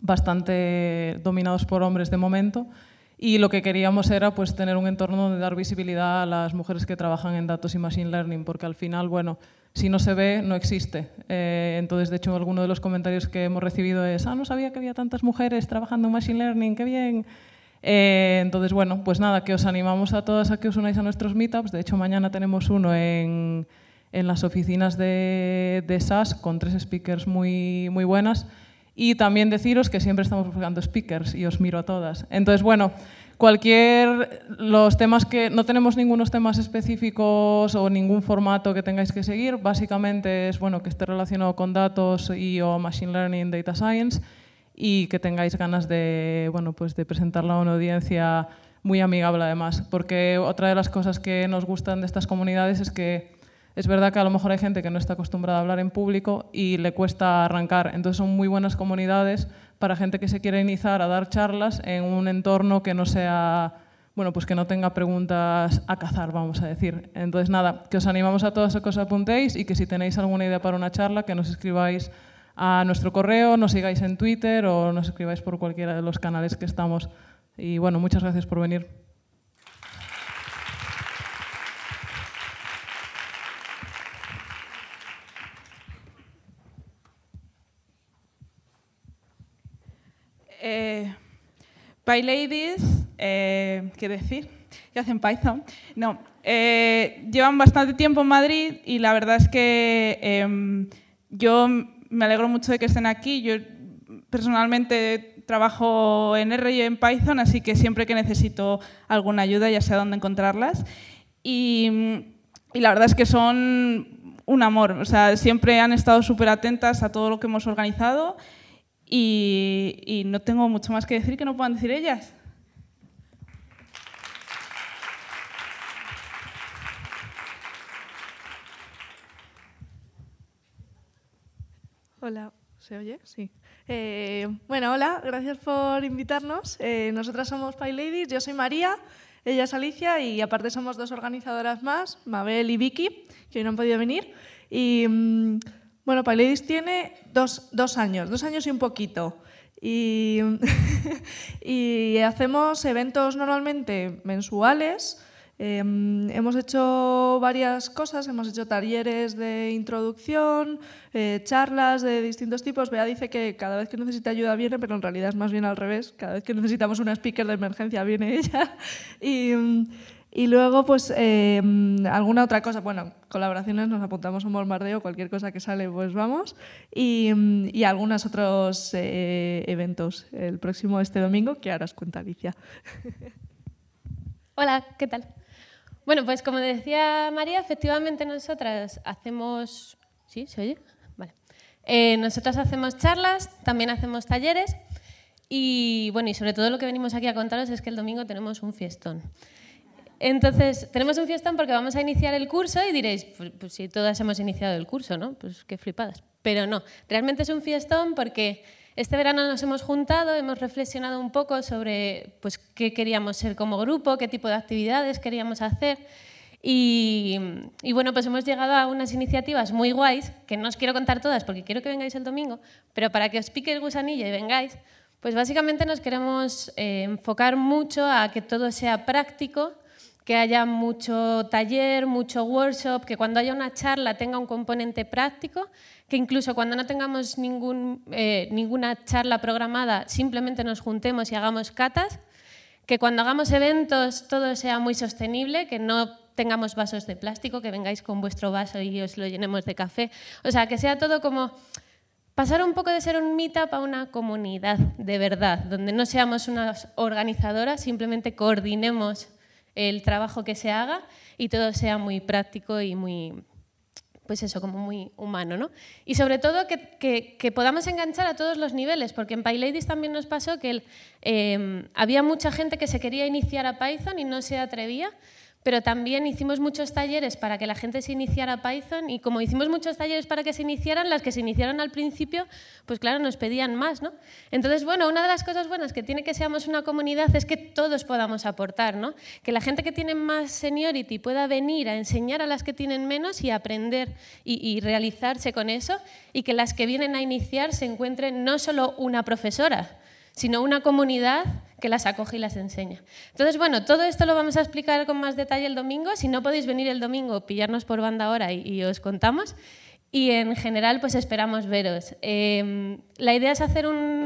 bastante dominados por hombres de momento, y lo que queríamos era pues, tener un entorno donde dar visibilidad a las mujeres que trabajan en datos y machine learning, porque al final, bueno, si no se ve, no existe. Eh, entonces, de hecho, alguno de los comentarios que hemos recibido es, ah, no sabía que había tantas mujeres trabajando en machine learning, qué bien. Eh, entonces, bueno, pues nada, que os animamos a todas a que os unáis a nuestros meetups. De hecho, mañana tenemos uno en, en las oficinas de, de SAS con tres speakers muy, muy buenas. Y también deciros que siempre estamos buscando speakers y os miro a todas. Entonces, bueno, cualquier, los temas que, no tenemos ningunos temas específicos o ningún formato que tengáis que seguir, básicamente es, bueno, que esté relacionado con datos y o machine learning, data science y que tengáis ganas de, bueno, pues de presentarlo a una audiencia muy amigable además, porque otra de las cosas que nos gustan de estas comunidades es que es verdad que a lo mejor hay gente que no está acostumbrada a hablar en público y le cuesta arrancar. Entonces son muy buenas comunidades para gente que se quiere iniciar a dar charlas en un entorno que no sea, bueno, pues que no tenga preguntas a cazar, vamos a decir. Entonces nada, que os animamos a todos a que os apuntéis y que si tenéis alguna idea para una charla, que nos escribáis a nuestro correo, nos sigáis en Twitter o nos escribáis por cualquiera de los canales que estamos. Y bueno, muchas gracias por venir. Eh, eh, ¿qué decir? ¿Qué hacen Python? No, eh, llevan bastante tiempo en Madrid y la verdad es que em, yo me alegro mucho de que estén aquí. Yo personalmente trabajo en R y en Python, así que siempre que necesito alguna ayuda ya sé dónde encontrarlas. Y, la verdad es que son un amor, o sea, siempre han estado súper atentas a todo lo que hemos organizado y, no tengo mucho más que decir que no puedan decir ellas. Hola, ¿se oye? Sí. Eh, bueno, hola, gracias por invitarnos. Eh, nosotras somos Pie yo soy María, ella es Alicia y aparte somos dos organizadoras más, Mabel y Vicky, que hoy no han podido venir. Y mm, bueno, Pailadis tiene dos, años, dos años y un poquito. Y hacemos eventos normalmente mensuales. Em, hemos hecho varias cosas, hemos hecho talleres de introducción, eh, charlas de distintos tipos. Bea dice que cada vez que necesita ayuda viene, pero en realidad es más bien al revés. Cada vez que necesitamos una speaker de emergencia viene ella. Y, luego, pues, em, alguna otra cosa. Bueno, colaboraciones, nos apuntamos a un bombardeo, cualquier cosa que sale, pues vamos. Y, y algunos otros eh, eventos. El próximo este domingo, que ahora os cuenta Alicia. Hola, ¿qué tal? Bueno, pues como decía María, efectivamente nosotras hacemos... ¿Sí? ¿Se oye? Vale. Eh, nosotras hacemos charlas, también hacemos talleres y bueno, y sobre todo lo que venimos aquí a contaros es que el domingo tenemos un fiestón. Entonces, tenemos un fiestón porque vamos a iniciar el curso y diréis, pues, pues si todas hemos iniciado el curso, ¿no? Pues qué flipadas. Pero no, realmente es un fiestón porque este verano nos hemos juntado, hemos reflexionado un poco sobre pues, qué queríamos ser como grupo, qué tipo de actividades queríamos hacer. Y, bueno, pues hemos llegado a unas iniciativas muy guays, que no os quiero contar todas porque quiero que vengáis el domingo, pero para que os pique el gusanillo y vengáis, pues básicamente nos queremos eh, enfocar mucho a que todo sea práctico, que haya mucho taller, mucho workshop, que cuando haya una charla tenga un componente práctico, que incluso cuando no tengamos eh, ninguna charla programada, simplemente nos juntemos y hagamos catas, que cuando hagamos eventos todo sea muy sostenible, que no tengamos vasos de plástico, que vengáis con vuestro vaso y os lo llenemos de café. O sea, que sea todo como pasar un poco de ser un meetup a una comunidad de verdad, donde no seamos unas organizadoras, simplemente coordinemos el trabajo que se haga y todo sea muy práctico y muy, pues eso, como muy humano, ¿no? Y sobre todo que, que, podamos enganchar a todos los niveles, porque en PyLadies también nos pasó que eh, había mucha gente que se quería iniciar a Python y no se atrevía, pero también hicimos muchos talleres para que la gente se iniciara Python y como hicimos muchos talleres para que se iniciaran, las que se iniciaron al principio, pues claro, nos pedían más, ¿no? Entonces, bueno, una de las cosas buenas que tiene que seamos una comunidad es que todos podamos aportar, ¿no? Que la gente que tiene más seniority pueda venir a enseñar a las que tienen menos y aprender y realizarse con eso y que las que vienen a iniciar se encuentren no solo una profesora, sino una comunidad que las acoge y las enseña. Entonces, bueno, todo esto lo vamos a explicar con más detalle el domingo. Si no podéis venir el domingo, pillarnos por banda ahora y, os contamos. Y en general, pues esperamos veros. Em, la idea es hacer un,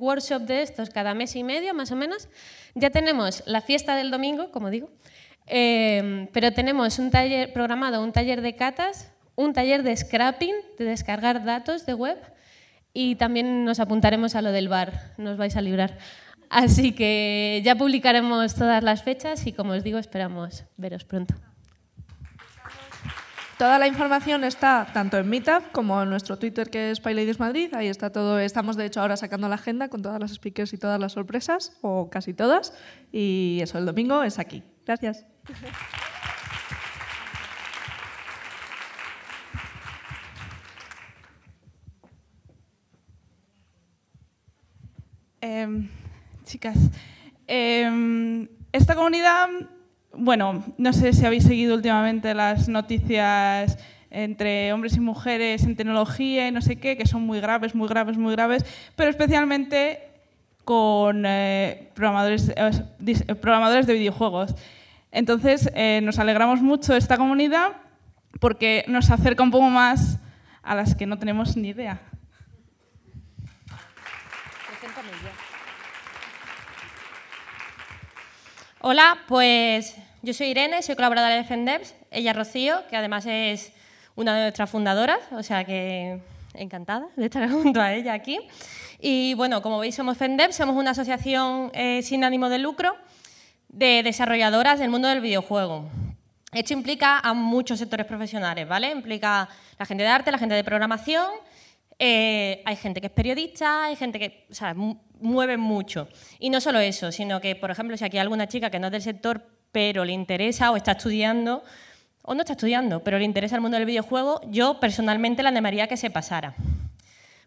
workshop de estos cada mes y medio, más o menos. Ya tenemos la fiesta del domingo, como digo, em, pero tenemos un taller programado, un taller de catas, un taller de scrapping, de descargar datos de web, y también nos apuntaremos a lo del bar, nos vais a librar. Así que ya publicaremos todas las fechas y como os digo, esperamos veros pronto. Toda la información está tanto en Meetup como en nuestro Twitter que es PyLadies Madrid. Ahí está todo. Estamos de hecho ahora sacando la agenda con todas las speakers y todas las sorpresas, o casi todas. Y eso, el domingo es aquí. Gracias. Em, chicas, em, esta comunidad, bueno, no sé si habéis seguido últimamente las noticias entre hombres y mujeres en tecnología y no sé qué, que son muy graves, muy graves, muy graves, pero especialmente con eh, programadores, eh, programadores de videojuegos. Entonces, eh, nos alegramos mucho de esta comunidad porque nos acerca un poco más a las que no tenemos ni idea. Hola, pues yo soy Irene, soy colaboradora de FENDEPS, ella Rocío, que además es una de nuestras fundadoras, o sea que encantada de estar junto a ella aquí. Y bueno, como veis somos FENDEPS, somos una asociación eh, sin ánimo de lucro de desarrolladoras del mundo del videojuego. Esto implica a muchos sectores profesionales, ¿vale? Implica la gente de arte, la gente de programación, eh, hay gente que es periodista, hay gente que o sea, mueve mucho. Y no solo eso, sino que, por ejemplo, si aquí hay alguna chica que no es del sector, pero le interesa o está estudiando, o no está estudiando, pero le interesa el mundo del videojuego, yo personalmente la animaría que se pasara.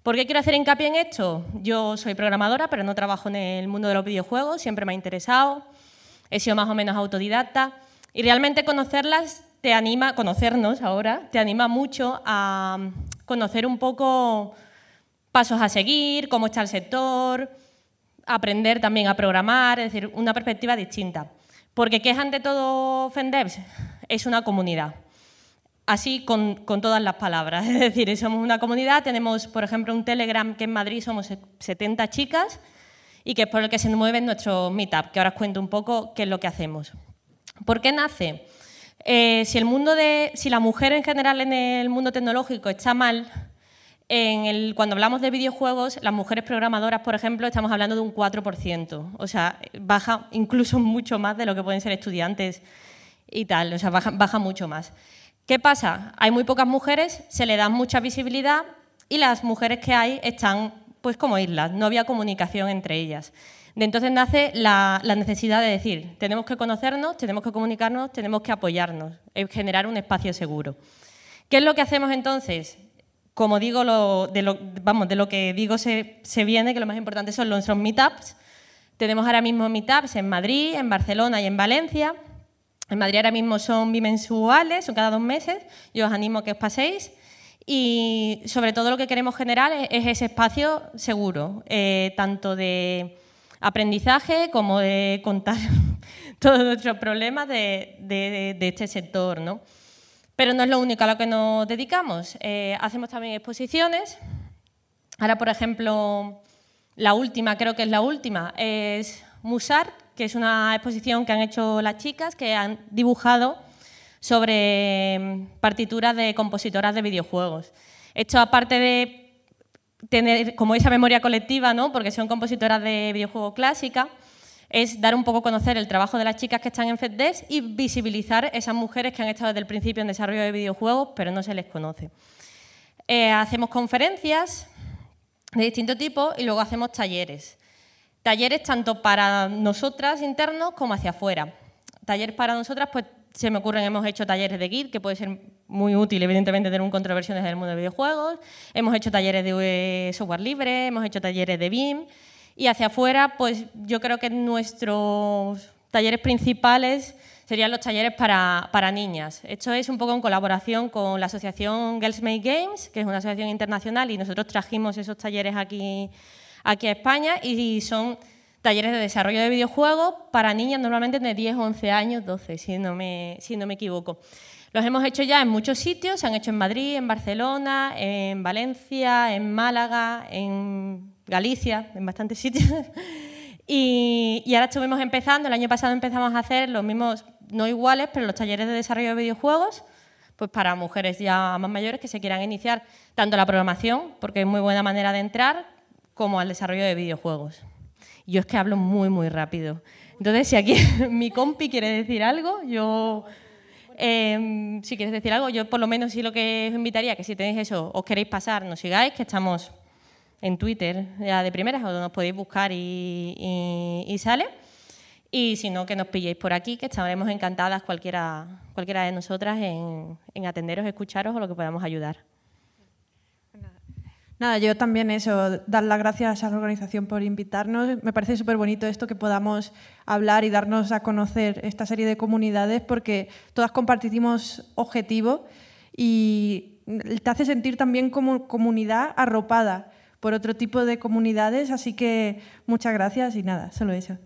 ¿Por qué quiero hacer hincapié en esto? Yo soy programadora, pero no trabajo en el mundo de los videojuegos, siempre me ha interesado, he sido más o menos autodidacta, y realmente conocerlas te anima, conocernos ahora, te anima mucho a conocer un poco pasos a seguir, cómo está el sector, aprender también a programar, es decir, una perspectiva distinta. Porque ¿qué es ante todo FENDEVS? Es una comunidad. Así con, con, todas las palabras. Es decir, somos una comunidad, tenemos, por ejemplo, un Telegram que en Madrid somos 70 chicas y que es por el que se mueve nuestro meetup, que ahora os cuento un poco qué es lo que hacemos. ¿Por qué nace? Eh, si, el mundo de, si la mujer en general en el mundo tecnológico está mal, Cuando hablamos de videojuegos, las mujeres programadoras, por ejemplo, estamos hablando de un 4%. O sea, baja incluso mucho más de lo que pueden ser estudiantes y tal. O sea, baja, mucho más. ¿Qué pasa? Hay muy pocas mujeres, se le da mucha visibilidad y las mujeres que hay están pues como islas, no había comunicación entre ellas. De entonces nace la, necesidad de decir, tenemos que conocernos, tenemos que comunicarnos, tenemos que apoyarnos, generar un espacio seguro. ¿Qué es lo que hacemos entonces? Como digo, de, lo, vamos, de lo que digo se, se viene, que lo más importante son nuestros meetups. Tenemos ahora mismo meetups en Madrid, en Barcelona y en Valencia. En Madrid ahora mismo son bimensuales, son cada dos meses. Yo os animo a que os paséis. Y sobre todo lo que queremos generar es, ese espacio seguro, eh, tanto de aprendizaje como de contar todos nuestros problemas de, este sector. ¿no? Pero no es lo único a lo que nos dedicamos. Eh, hacemos también exposiciones. Ahora, por ejemplo, la última, creo que es la última, es Musart, que es una exposición que han hecho las chicas, que han dibujado sobre mm, partituras de compositoras de videojuegos. Esto, aparte de tener como esa memoria colectiva, ¿no? porque son compositoras de videojuegos clásica, es dar un poco a conocer el trabajo de las chicas que están en FedDevs y visibilizar esas mujeres que han estado desde el principio en desarrollo de videojuegos, pero no se les conoce. Eh, hacemos conferencias de distinto tipo y luego hacemos talleres. Talleres tanto para nosotras internos como hacia afuera. Talleres para nosotras, pues se me ocurren, hemos hecho talleres de Git, que puede ser muy útil, evidentemente, tener un controversiones en el mundo de videojuegos. Hemos hecho talleres de software libre, hemos hecho talleres de BIM. Y hacia afuera, pues yo creo que nuestros talleres principales serían los talleres para, para, niñas. Esto es un poco en colaboración con la asociación Girls Make Games, que es una asociación internacional, y nosotros trajimos esos talleres aquí, aquí a España y son talleres de desarrollo de videojuegos para niñas normalmente de 10, 11 años, 12, si no me, si no me equivoco. Los hemos hecho ya en muchos sitios, se han hecho en Madrid, en Barcelona, en Valencia, en Málaga, en Galicia, en bastantes sitios. Y, ahora estuvimos empezando, el año pasado empezamos a hacer los mismos, no iguales, pero los talleres de desarrollo de videojuegos, pues para mujeres ya más mayores que se quieran iniciar tanto la programación, porque es muy buena manera de entrar, como al desarrollo de videojuegos. Yo es que hablo muy, muy rápido. Entonces, si aquí mi compi quiere decir algo, yo... Em, si quieres decir algo, yo por lo menos sí lo que os invitaría, que si tenéis eso, os queréis pasar, nos sigáis, que estamos en Twitter ya de primeras, o nos podéis buscar y, sale. Y si no, que nos pilléis por aquí, que estaremos encantadas cualquiera, cualquiera de nosotras en, en atenderos, escucharos o lo que podamos ayudar. Nada, yo también eso, dar las gracias a la organización por invitarnos. Me parece súper bonito esto que podamos hablar y darnos a conocer esta serie de comunidades porque todas compartimos objetivo y te hace sentir también como comunidad arropada por otro tipo de comunidades, así que muchas gracias y nada, solo eso.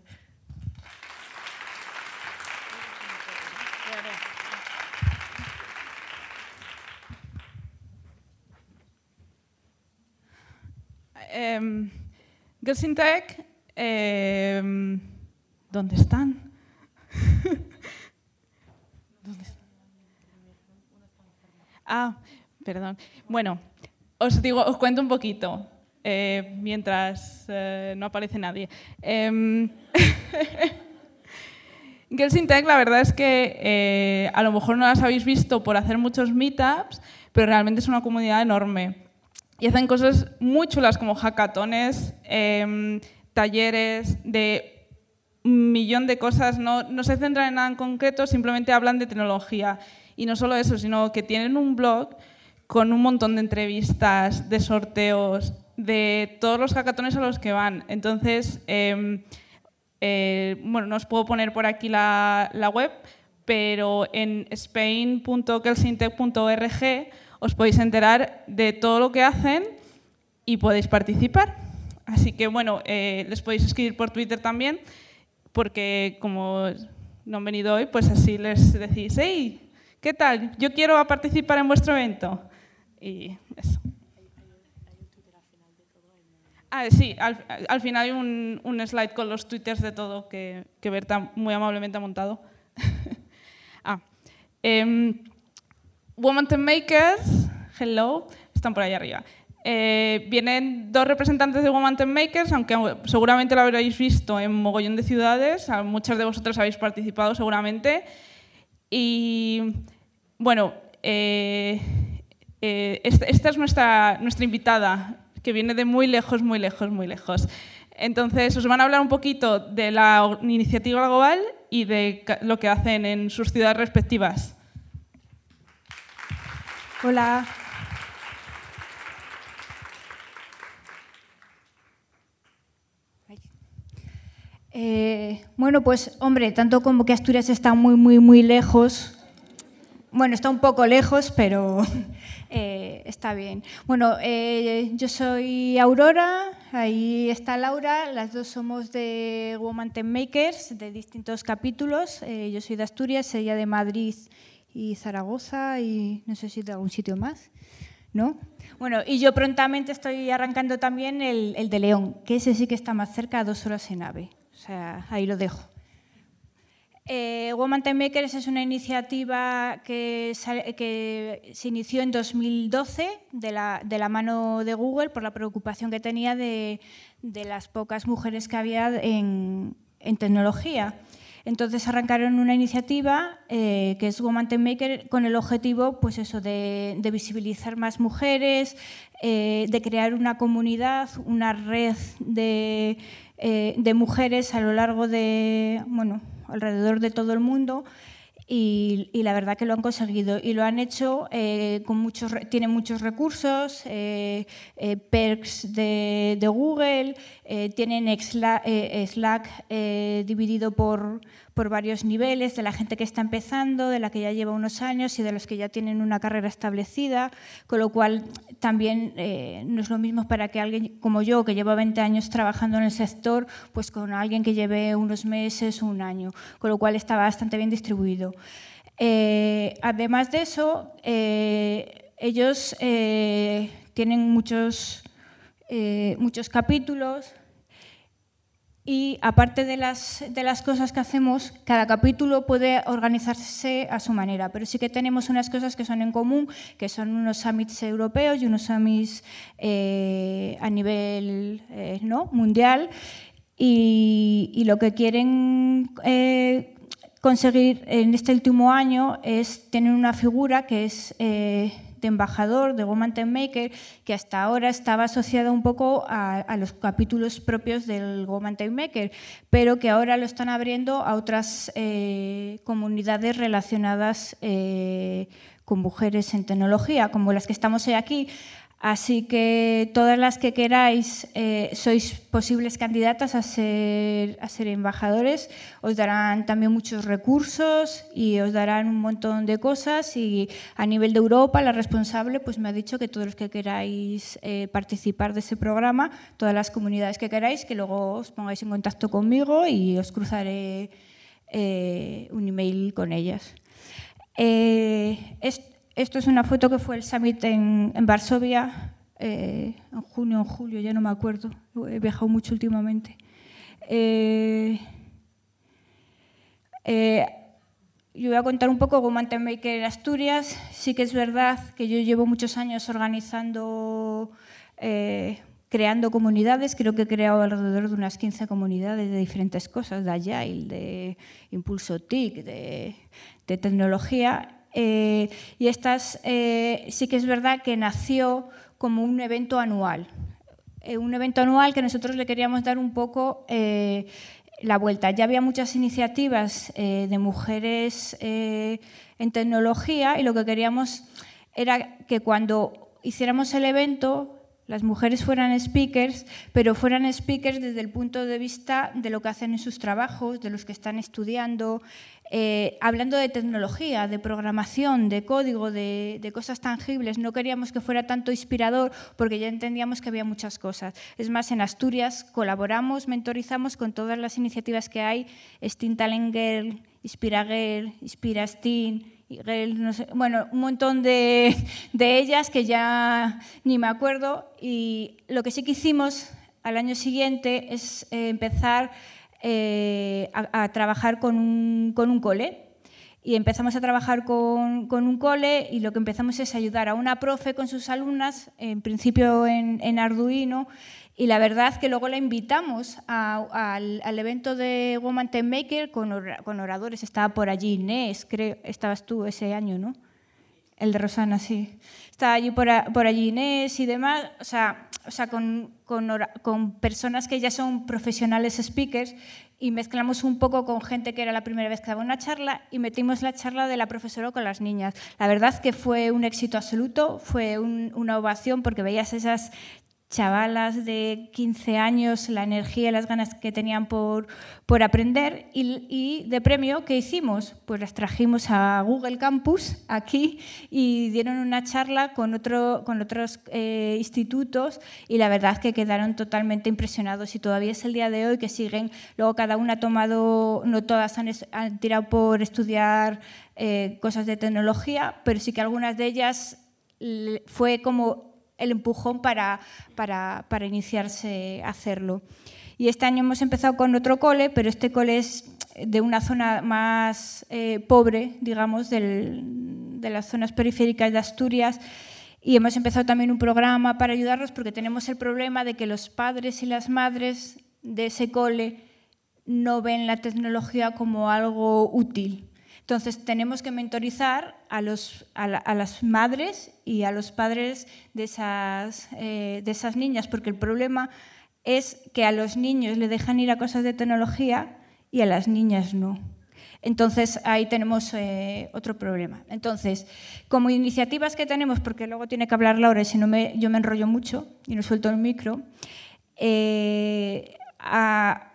Eh, Girls Tech, em, ¿dónde están? Ah, perdón. Bueno, os digo, os cuento un poquito eh, mientras eh, no aparece nadie. Eh, Girls in Tech, la verdad es que eh, a lo mejor no las habéis visto por hacer muchos meetups, pero realmente es una comunidad enorme y hacen cosas muy chulas como hackatones, em, talleres de un millón de cosas. No, no se centran en nada en concreto, simplemente hablan de tecnología. Y no solo eso, sino que tienen un blog con un montón de entrevistas, de sorteos, de todos los hackatones a los que van. Entonces, eh, eh, bueno, no os puedo poner por aquí la, la web, pero en spain.kelsintech.org os podéis enterar de todo lo que hacen y podéis participar. Así que bueno, eh, les podéis escribir por Twitter también, porque como no han venido hoy, pues así les decís, hey, ¿qué tal? Yo quiero participar en vuestro evento. Y eso. Ah, sí, al, final hay un, slide con los twitters de todo que, que Berta muy amablemente ha montado. ah, eh, Woman to Makers, hello, están por ahí arriba. Eh, vienen dos representantes de Woman Makers, aunque seguramente lo habréis visto en mogollón de ciudades, muchas de vosotras habéis participado seguramente. Y bueno, eh, eh, esta, es nuestra, nuestra invitada, que viene de muy lejos, muy lejos, muy lejos. Entonces, os van a hablar un poquito de la iniciativa global y de lo que hacen en sus ciudades respectivas. Hola. Eh, bueno, pues hombre, tanto como que Asturias está muy, muy, muy lejos, bueno, está un poco lejos, pero está bien. Bueno, eh, yo soy Aurora, ahí está Laura, las dos somos de Woman Ten Makers, de distintos capítulos. yo soy de Asturias, ella de Madrid y Zaragoza y no sé si de algún sitio más, ¿no? Bueno, y yo prontamente estoy arrancando también el, el de León, que ese sí que está más cerca, a dos horas en AVE. O sea, ahí lo dejo. Eh, Woman Time Makers es una iniciativa que, se inició en 2012 de la, mano de Google por la preocupación que tenía de, las pocas mujeres que había en, tecnología. Entonces arrancaron una iniciativa eh, que es Woman Time Maker con el objetivo pues eso, de, visibilizar más mujeres, eh, de crear una comunidad, una red de de mujeres a lo largo de, bueno, alrededor de todo el mundo y, la verdad que lo han conseguido y lo han hecho eh, con muchos, tienen muchos recursos, eh, perks de, Google, tienen Slack, dividido por, por varios niveles, de la gente que está empezando, de la que ya lleva unos años y de los que ya tienen una carrera establecida, con lo cual también eh, no es lo mismo para que alguien como yo, que lleva 20 años trabajando en el sector, pues con alguien que lleve unos meses o un año, con lo cual está bastante bien distribuido. Eh, además de eso, eh, ellos tienen muchos, muchos capítulos, y aparte de las, de las cosas que hacemos, cada capítulo puede organizarse a su manera, pero sí que tenemos unas cosas que son en común, que son unos summits europeos y unos summits eh, a nivel eh, ¿no? mundial. Y, lo que quieren eh, conseguir en este último año es tener una figura que es embajador de Woman Ten Maker, que hasta ahora estaba asociada un poco a, los capítulos propios del Woman Ten Maker, pero que ahora lo están abriendo a otras eh, comunidades relacionadas eh, con mujeres en tecnología, como las que estamos hoy aquí. Así que todas las que queráis eh, sois posibles candidatas a ser, embajadores, os darán también muchos recursos y os darán un montón de cosas y a nivel de Europa la responsable pues me ha dicho que todos los que queráis eh, participar de ese programa, todas las comunidades que queráis, que luego os pongáis en contacto conmigo y os cruzaré eh, un email con ellas. Esto es una foto que fue el summit en, Varsovia eh, en junio o en julio, ya no me acuerdo. He viajado mucho últimamente. Eh, eh, yo voy a contar un poco Mountain Maker en Asturias. Sí que es verdad que yo llevo muchos años organizando, creando comunidades. Creo que he creado alrededor de unas 15 comunidades de diferentes cosas, de Agile, de Impulso TIC, de, de tecnología. Eh, y estas eh, sí que es verdad que nació como un evento anual. Eh, un evento anual que nosotros le queríamos dar un poco la vuelta. Ya había muchas iniciativas de mujeres en tecnología y lo que queríamos era que cuando hiciéramos el evento las mujeres fueran speakers, pero fueran speakers desde el punto de vista de lo que hacen en sus trabajos, de los que están estudiando, eh, hablando de tecnología, de programación, de código, de, cosas tangibles. No queríamos que fuera tanto inspirador porque ya entendíamos que había muchas cosas. Es más, en Asturias colaboramos, mentorizamos con todas las iniciativas que hay, Steam Talent Girl, Inspira Girl, Inspira Steam, bueno, un montón de, ellas que ya ni me acuerdo. Y lo que sí que hicimos al año siguiente es eh, empezar eh, a, trabajar con un, con un cole. y empezamos a trabajar con, un cole y lo que empezamos es ayudar a una profe con sus alumnas, en principio en, Arduino, y la verdad que luego la invitamos al, evento de Woman Ten Maker con, con, oradores. Estaba por allí Inés, creo, estabas tú ese año, ¿no? El de Rosana, sí. Estaba allí por, por allí Inés y demás, o sea, o sea con, con, con personas que ya son profesionales speakers y mezclamos un poco con gente que era la primera vez que daba una charla y metimos la charla de la profesora con las niñas. La verdad que fue un éxito absoluto, fue una ovación porque veías esas chavalas de 15 años, la energía y las ganas que tenían por, por aprender. Y, de premio, ¿qué hicimos? Pues las trajimos a Google Campus aquí y dieron una charla con, otro, con otros eh, institutos y la verdad que quedaron totalmente impresionados y todavía es el día de hoy que siguen. Luego cada una ha tomado, no todas han, han tirado por estudiar eh, cosas de tecnología, pero sí que algunas de ellas fue como el empujón para, para, para iniciarse a hacerlo. Y este año hemos empezado con otro cole, pero este cole es de una zona más eh, pobre, digamos, de las zonas periféricas de Asturias. Y hemos empezado también un programa para ayudarlos porque tenemos el problema de que los padres y las madres de ese cole no ven la tecnología como algo útil. Entonces, tenemos que mentorizar a, los, a, las madres y a los padres de esas, eh, de esas niñas, porque el problema es que a los niños le dejan ir a cosas de tecnología y a las niñas no. Entonces, ahí tenemos eh, otro problema. Entonces, como iniciativas que tenemos, porque luego tiene que hablar Laura si no me, yo me enrollo mucho y no suelto el micro, eh, a,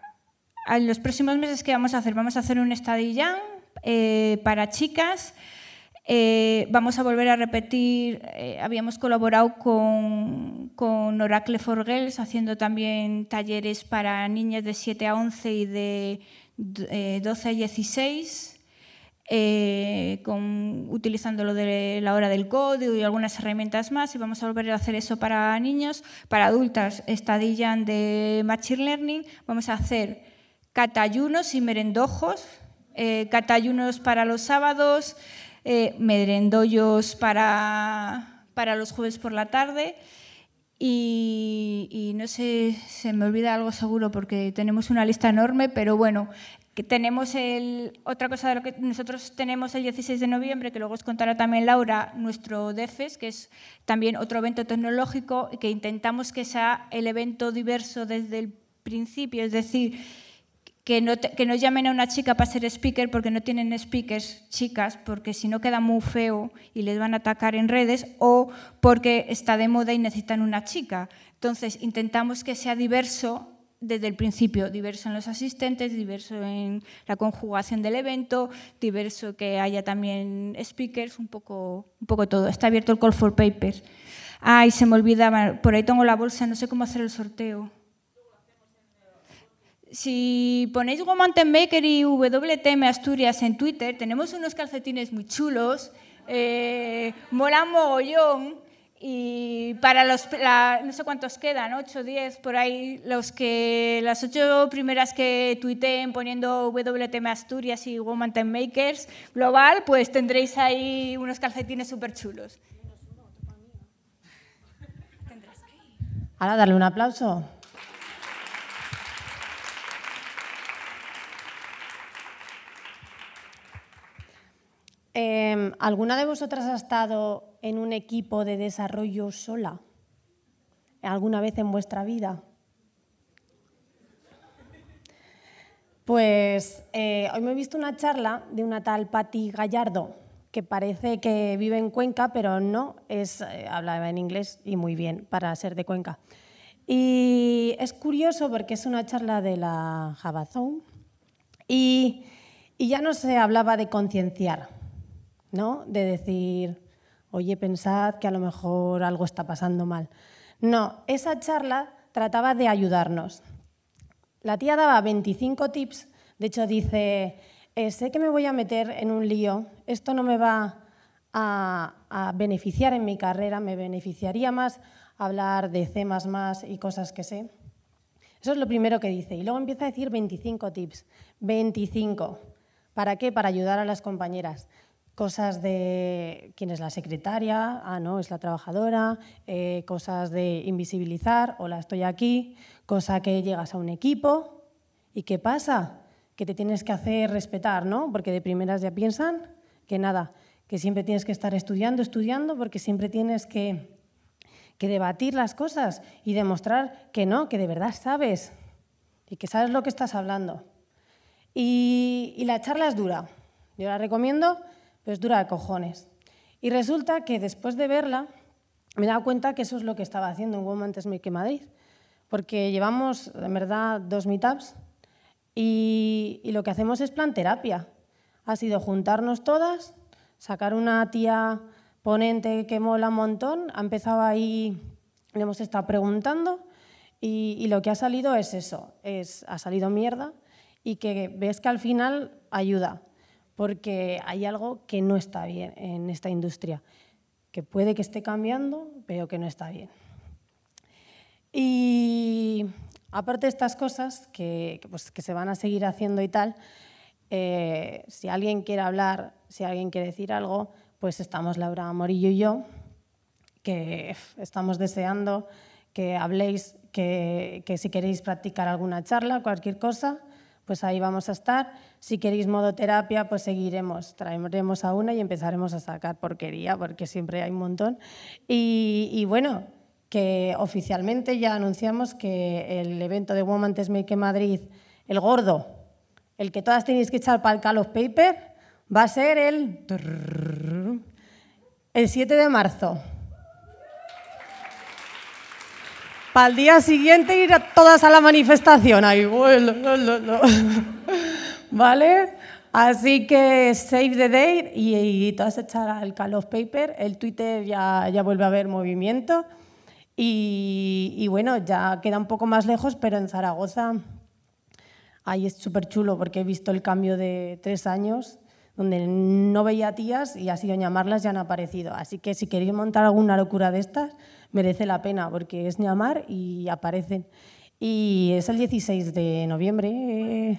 en los próximos meses, ¿qué vamos a hacer? Vamos a hacer un study eh, para chicas. Eh, vamos a volver a repetir, eh, habíamos colaborado con, con, Oracle for Girls, haciendo también talleres para niñas de 7 a 11 y de 12 a 16, con, utilizando lo de la hora del código y algunas herramientas más. Y vamos a volver a hacer eso para niños. Para adultas, estadillan de Machine Learning. Vamos a hacer catayunos y merendojos eh, catayunos para los sábados, eh, medrendollos para, para los jueves por la tarde. Y, no sé, se me olvida algo seguro porque tenemos una lista enorme, pero bueno, que tenemos el, otra cosa de lo que nosotros tenemos el 16 de noviembre, que luego os contará también Laura, nuestro DEFES, que es también otro evento tecnológico, que intentamos que sea el evento diverso desde el principio, es decir, que no, que no llamen a una chica para ser speaker porque no tienen speakers chicas, porque si no queda muy feo y les van a atacar en redes, o porque está de moda y necesitan una chica. Entonces, intentamos que sea diverso desde el principio, diverso en los asistentes, diverso en la conjugación del evento, diverso que haya también speakers, un poco, un poco todo. Está abierto el call for papers. Ay, se me olvidaba, por ahí tengo la bolsa, no sé cómo hacer el sorteo si ponéis Woman Maker y WTM Asturias en Twitter, tenemos unos calcetines muy chulos, eh, mogollón. Y para los, no sé cuántos quedan, 8, 10, por ahí, los que, las ocho primeras que tuiteen poniendo WTM Asturias y Woman Makers global, pues tendréis ahí unos calcetines súper chulos. Ahora darle un aplauso. Em, ¿Alguna de vosotras ha estado en un equipo de desarrollo sola? ¿Alguna vez en vuestra vida? Pues eh, hoy me he visto una charla de una tal Patti Gallardo, que parece que vive en Cuenca, pero no, es, eh, hablaba en inglés y muy bien para ser de Cuenca. Y es curioso porque es una charla de la Javazón y, y ya no se hablaba de concienciar, ¿no? De decir, oye, pensad que a lo mejor algo está pasando mal. No, esa charla trataba de ayudarnos. La tía daba 25 tips, de hecho dice, eh, sé que me voy a meter en un lío, esto no me va a, beneficiar en mi carrera, me beneficiaría más hablar de C y cosas que sé. Eso es lo primero que dice. Y luego empieza a decir 25 tips. 25. ¿Para qué? Para ayudar a las compañeras. Cosas de quién es la secretaria, ah, no, es la trabajadora, eh, cosas de invisibilizar, hola, estoy aquí, cosa que llegas a un equipo y ¿qué pasa? Que te tienes que hacer respetar, ¿no? Porque de primeras ya piensan que nada, que siempre tienes que estar estudiando, estudiando, porque siempre tienes que, que debatir las cosas y demostrar que no, que de verdad sabes y que sabes lo que estás hablando. Y, y la charla es dura. Yo la recomiendo, pero dura de cojones. Y resulta que después de verla me he dado cuenta que eso es lo que estaba haciendo en Woman Make Madrid, porque llevamos, en verdad, dos meetups y, y lo que hacemos es plan terapia. Ha sido juntarnos todas, sacar una tía ponente que mola un montón, ha empezado ahí, le hemos estado preguntando y, y, lo que ha salido es eso, es, ha salido mierda y que ves que al final ayuda porque hay algo que no está bien en esta industria, que puede que esté cambiando, pero que no está bien. Y aparte de estas cosas que, pues, que se van a seguir haciendo y tal, eh, si alguien quiere hablar, si alguien quiere decir algo, pues estamos Laura Morillo y yo, que estamos deseando que habléis, que, que si queréis practicar alguna charla, cualquier cosa, pues ahí vamos a estar. Si queréis modo terapia, pues seguiremos, traeremos a una y empezaremos a sacar porquería, porque siempre hay un montón. Y, bueno, que oficialmente ya anunciamos que el evento de Woman Test Make Madrid, el gordo, el que todas tenéis que echar para el Call of Paper, va a ser el, el 7 de marzo. Para el día siguiente ir a todas a la manifestación. Ahí, ¿Vale? Así que save the date y, y todas echar al Call of Paper. El Twitter ya, ya vuelve a haber movimiento. Y, y, bueno, ya queda un poco más lejos, pero en Zaragoza ahí es súper chulo porque he visto el cambio de tres años donde no veía tías y ha sido llamarlas ya han aparecido. Así que si queréis montar alguna locura de estas, merece la pena porque es llamar y aparecen. Y es el 16 de noviembre,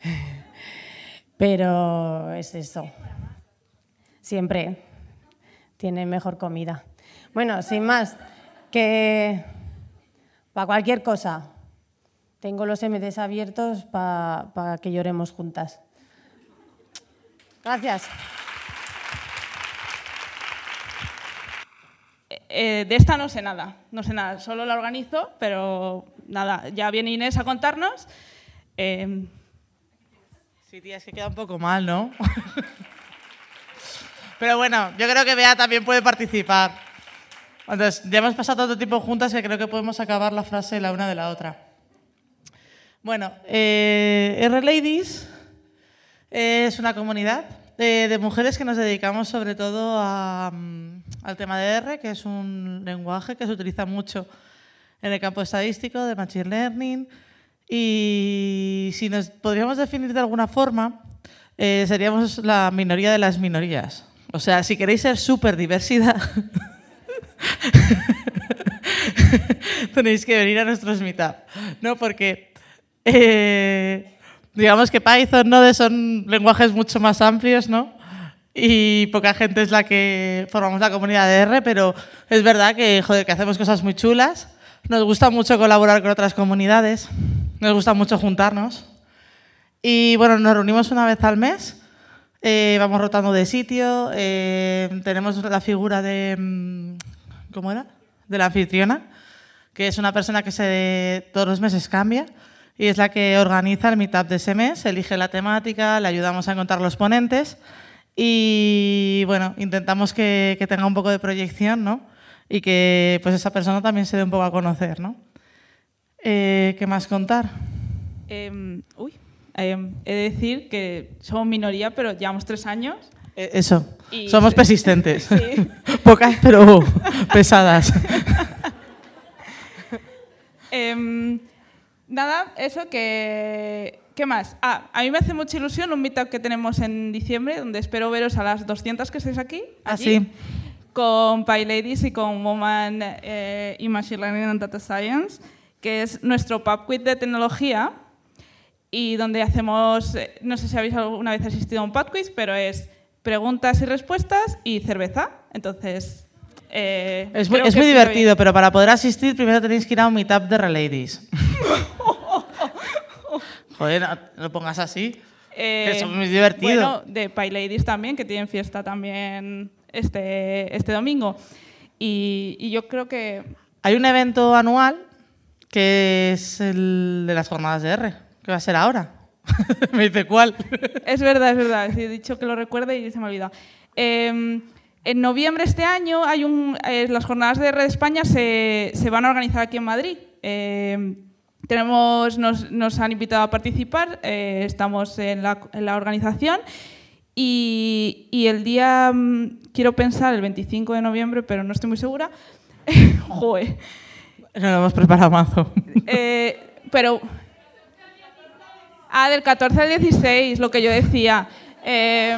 pero es eso. Siempre tiene mejor comida. Bueno, sin más, que para cualquier cosa, tengo los MDs abiertos para que lloremos juntas. Gracias. Eh, de esta no sé nada, no sé nada, solo la organizo, pero nada, ya viene Inés a contarnos. Eh... Sí, tía, es que queda un poco mal, ¿no? pero bueno, yo creo que Bea también puede participar. Entonces, ya hemos pasado tanto tiempo juntas que creo que podemos acabar la frase la una de la otra. Bueno, eh, R Ladies es una comunidad de, mujeres que nos dedicamos sobre todo mm, al tema de R, que es un lenguaje que se utiliza mucho en el campo estadístico, de Machine Learning. Y si nos podríamos definir de alguna forma, eh, seríamos la minoría de las minorías. O sea, si queréis ser súper diversidad, tenéis que venir a nuestros meetup. ¿no? Porque eh, digamos que Python, Node son lenguajes mucho más amplios, ¿no? Y poca gente es la que formamos la comunidad de R, pero es verdad que, joder, que hacemos cosas muy chulas. Nos gusta mucho colaborar con otras comunidades, nos gusta mucho juntarnos. Y bueno, nos reunimos una vez al mes, eh, vamos rotando de sitio, eh, tenemos la figura de, mm, ¿cómo era? De la anfitriona, que es una persona que se, todos los meses cambia y es la que organiza el meetup de ese mes, elige la temática, le ayudamos a encontrar los ponentes y bueno, intentamos que, tenga un poco de proyección ¿no? y que pues esa persona también se dé un poco a conocer. ¿no? Eh, ¿Qué más contar? Em, uy, em, he de decir que somos minoría, pero llevamos tres años. Eh, eso, somos persistentes. Pocas, pero pesadas. Nada, eso que... ¿Qué más? Ah, a mí me hace mucha ilusión un meetup que tenemos en diciembre, donde espero veros a las 200 que estéis aquí. Allí, ah, Con PyLadies y con Woman eh, Machine Learning and Data Science, que es nuestro pub quiz de tecnología. y donde hacemos, eh, no sé si habéis alguna vez asistido a un podquiz, pero es preguntas y respuestas y cerveza. Entonces, eh, Es muy, es bien. divertido, pero para poder asistir primero tenéis que ir a un meetup de Reladies. Joder, no, pongas así. Eh, que es muy divertido. Bueno, de Pie Ladies también, que tienen fiesta también este, este domingo. Y, y yo creo que Hay un evento anual que es el de las jornadas de R, que va a ser ahora. Me dice cuál. Es verdad, es verdad. Sí, He dicho que lo recuerde y se me ha olvidado. Eh, en noviembre de este año hay un, eh, las jornadas de Red España se, se van a organizar aquí en Madrid. Tenemos, nos, nos han invitado a participar, eh, estamos en la, en la organización y, y el día, mm, quiero pensar, el 25 de noviembre, pero no estoy muy segura. Joder. No lo hemos preparado mazo. Eh, pero. Ah, del 14 al 16, lo que yo decía. Eh,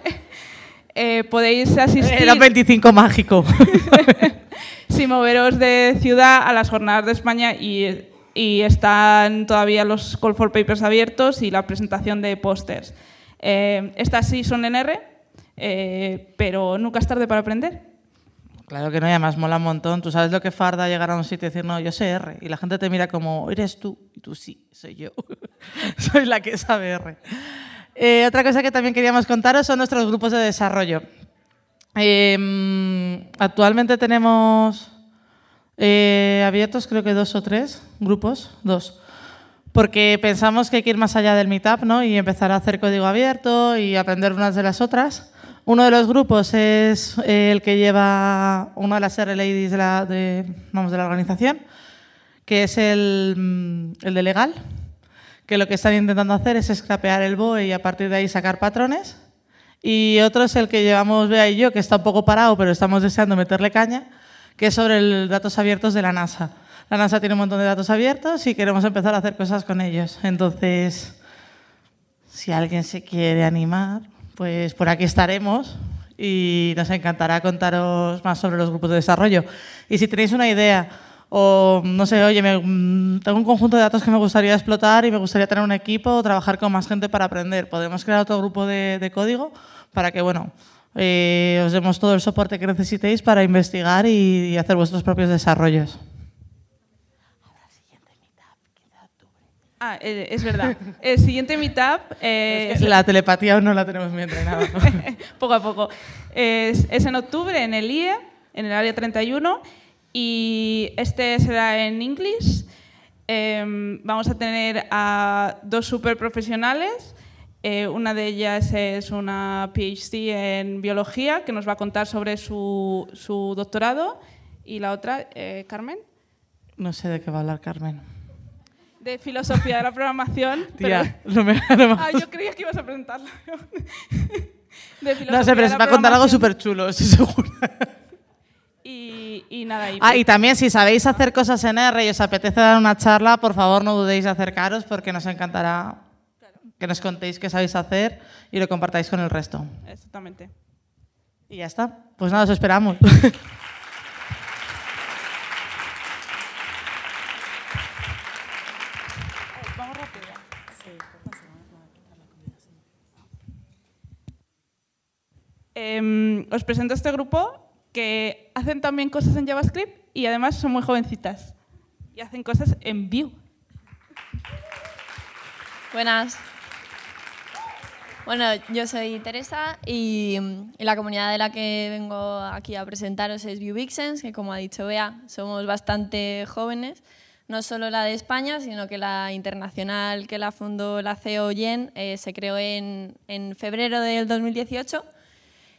eh, podéis asistir. Era 25 mágico. sin moveros de ciudad a las jornadas de España y, y están todavía los call for papers abiertos y la presentación de pósters. Eh, estas sí son en R, eh, pero nunca es tarde para aprender. Claro que no, y además mola un montón. Tú sabes lo que farda llegar a un sitio y decir, no, yo sé R. Y la gente te mira como, eres tú. Y tú sí, soy yo. soy la que sabe R. Eh, otra cosa que también queríamos contaros son nuestros grupos de desarrollo. Eh, actualmente tenemos eh, abiertos, creo que dos o tres grupos, dos. Porque pensamos que hay que ir más allá del meetup ¿no? y empezar a hacer código abierto y aprender unas de las otras. Uno de los grupos es eh, el que lleva una de las R-Ladies de la, de, la organización, que es el, mm, el de legal, que lo que están intentando hacer es scrapear el BOE y a partir de ahí sacar patrones. Y otro es el que llevamos Bea y yo, que está un poco parado, pero estamos deseando meterle caña, que es sobre el datos abiertos de la NASA. La NASA tiene un montón de datos abiertos y queremos empezar a hacer cosas con ellos. Entonces, si alguien se quiere animar, pues por aquí estaremos y nos encantará contaros más sobre los grupos de desarrollo. Y si tenéis una idea o, no sé, oye, mm, tengo un conjunto de datos que me gustaría explotar y me gustaría tener un equipo o trabajar con más gente para aprender, podemos crear otro grupo de código para que, bueno, eh, os demos todo el soporte que necesitéis para investigar y, y hacer vuestros propios desarrollos. Ah, eh, es verdad. El siguiente meetup eh, es La telepatía aún no la tenemos muy entrenada. poco a poco. Es, es en octubre en el IE, en el área 31, y este será en English. Em, vamos a tener a dos super profesionales. Eh, una de ellas es una PhD en biología que nos va a contar sobre su, su doctorado. Y la otra, eh, Carmen, No sé de qué va a hablar Carmen. de filosofía de la programación. Tía, pero- no me- no me- Ah, yo creía que ibas a presentarla. De No sé, pero se va a contar algo súper chulo, estoy segura. Y, y nada, y Ah, y también si sabéis hacer cosas en R y os apetece dar una charla, por favor no dudéis de acercaros porque nos encantará que nos contéis qué sabéis hacer y lo compartáis con el resto. Exactamente. Y ya está. Pues nada, os esperamos. Vamos rápido. Em, os presento este grupo que hacen también cosas en JavaScript y además son muy jovencitas y hacen cosas en Vue. Buenas. Bueno, yo soy Teresa y, y la comunidad de la que vengo aquí a presentaros es Vue Vixens, que como ha dicho Bea, somos bastante jóvenes. No solo la de España, sino que la internacional que la fundó la CEO Yen eh, se creó en, en febrero del 2018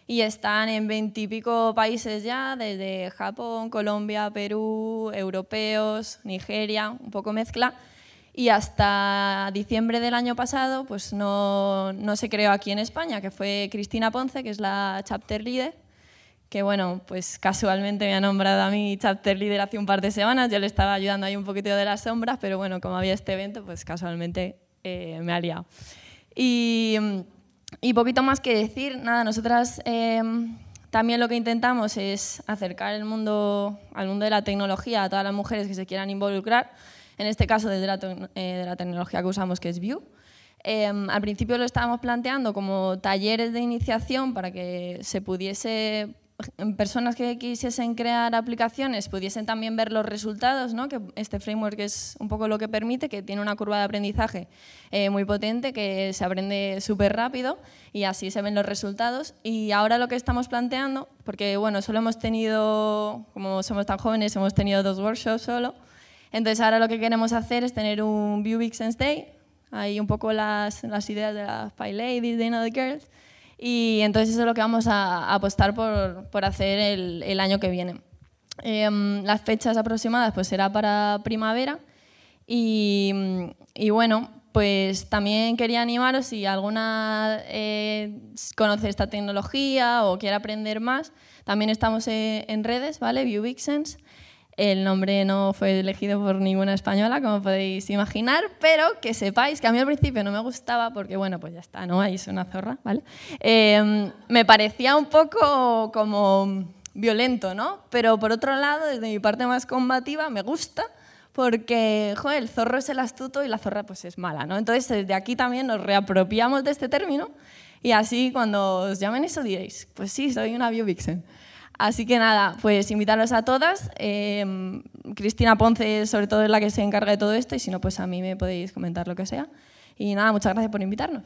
y están en veintipico países ya, desde Japón, Colombia, Perú, europeos, Nigeria, un poco mezcla. Y hasta diciembre del año pasado pues no, no se creó aquí en España, que fue Cristina Ponce, que es la chapter leader, que bueno, pues casualmente me ha nombrado a mí chapter leader hace un par de semanas, yo le estaba ayudando ahí un poquito de las sombras, pero bueno, como había este evento, pues casualmente eh, me ha liado. Y, y poquito más que decir, nada, nosotras eh, también lo que intentamos es acercar el mundo, al mundo de la tecnología a todas las mujeres que se quieran involucrar. En este caso desde la, de la tecnología que usamos, que es Vue. Em, al principio lo estábamos planteando como talleres de iniciación para que se pudiese personas que quisiesen crear aplicaciones pudiesen también ver los resultados, ¿no? que este framework es un poco lo que permite, que tiene una curva de aprendizaje eh, muy potente, que se aprende súper rápido y así se ven los resultados. Y ahora lo que estamos planteando, porque bueno, solo hemos tenido, como somos tan jóvenes, hemos tenido dos workshops solo, entonces ahora lo que queremos hacer es tener un Vue Vixens Day, hay un poco las, las ideas de las Py Ladies, de Another Girls, y entonces eso es lo que vamos a, apostar por, por hacer el, el, año que viene. Em, las fechas aproximadas pues será para primavera y, y, bueno, pues también quería animaros si alguna eh, conoce esta tecnología o quiere aprender más, también estamos en, en redes, ¿vale? ViewVixens. El nombre no fue elegido por ninguna española, como podéis imaginar, pero que sepáis que a mí al principio no me gustaba porque, bueno, pues ya está, ¿no? Ahí es una zorra, ¿vale? Eh, me parecía un poco como violento, ¿no? Pero por otro lado, desde mi parte más combativa, me gusta porque, joder, el zorro es el astuto y la zorra pues es mala, ¿no? Entonces, desde aquí también nos reapropiamos de este término y así cuando os llamen eso diréis, pues sí, soy una biovixen. Así que nada, pues invitarlos a todas. Eh, Cristina Ponce, sobre todo, es la que se encarga de todo esto y si no, pues a mí me podéis comentar lo que sea. Y nada, muchas gracias por invitarnos.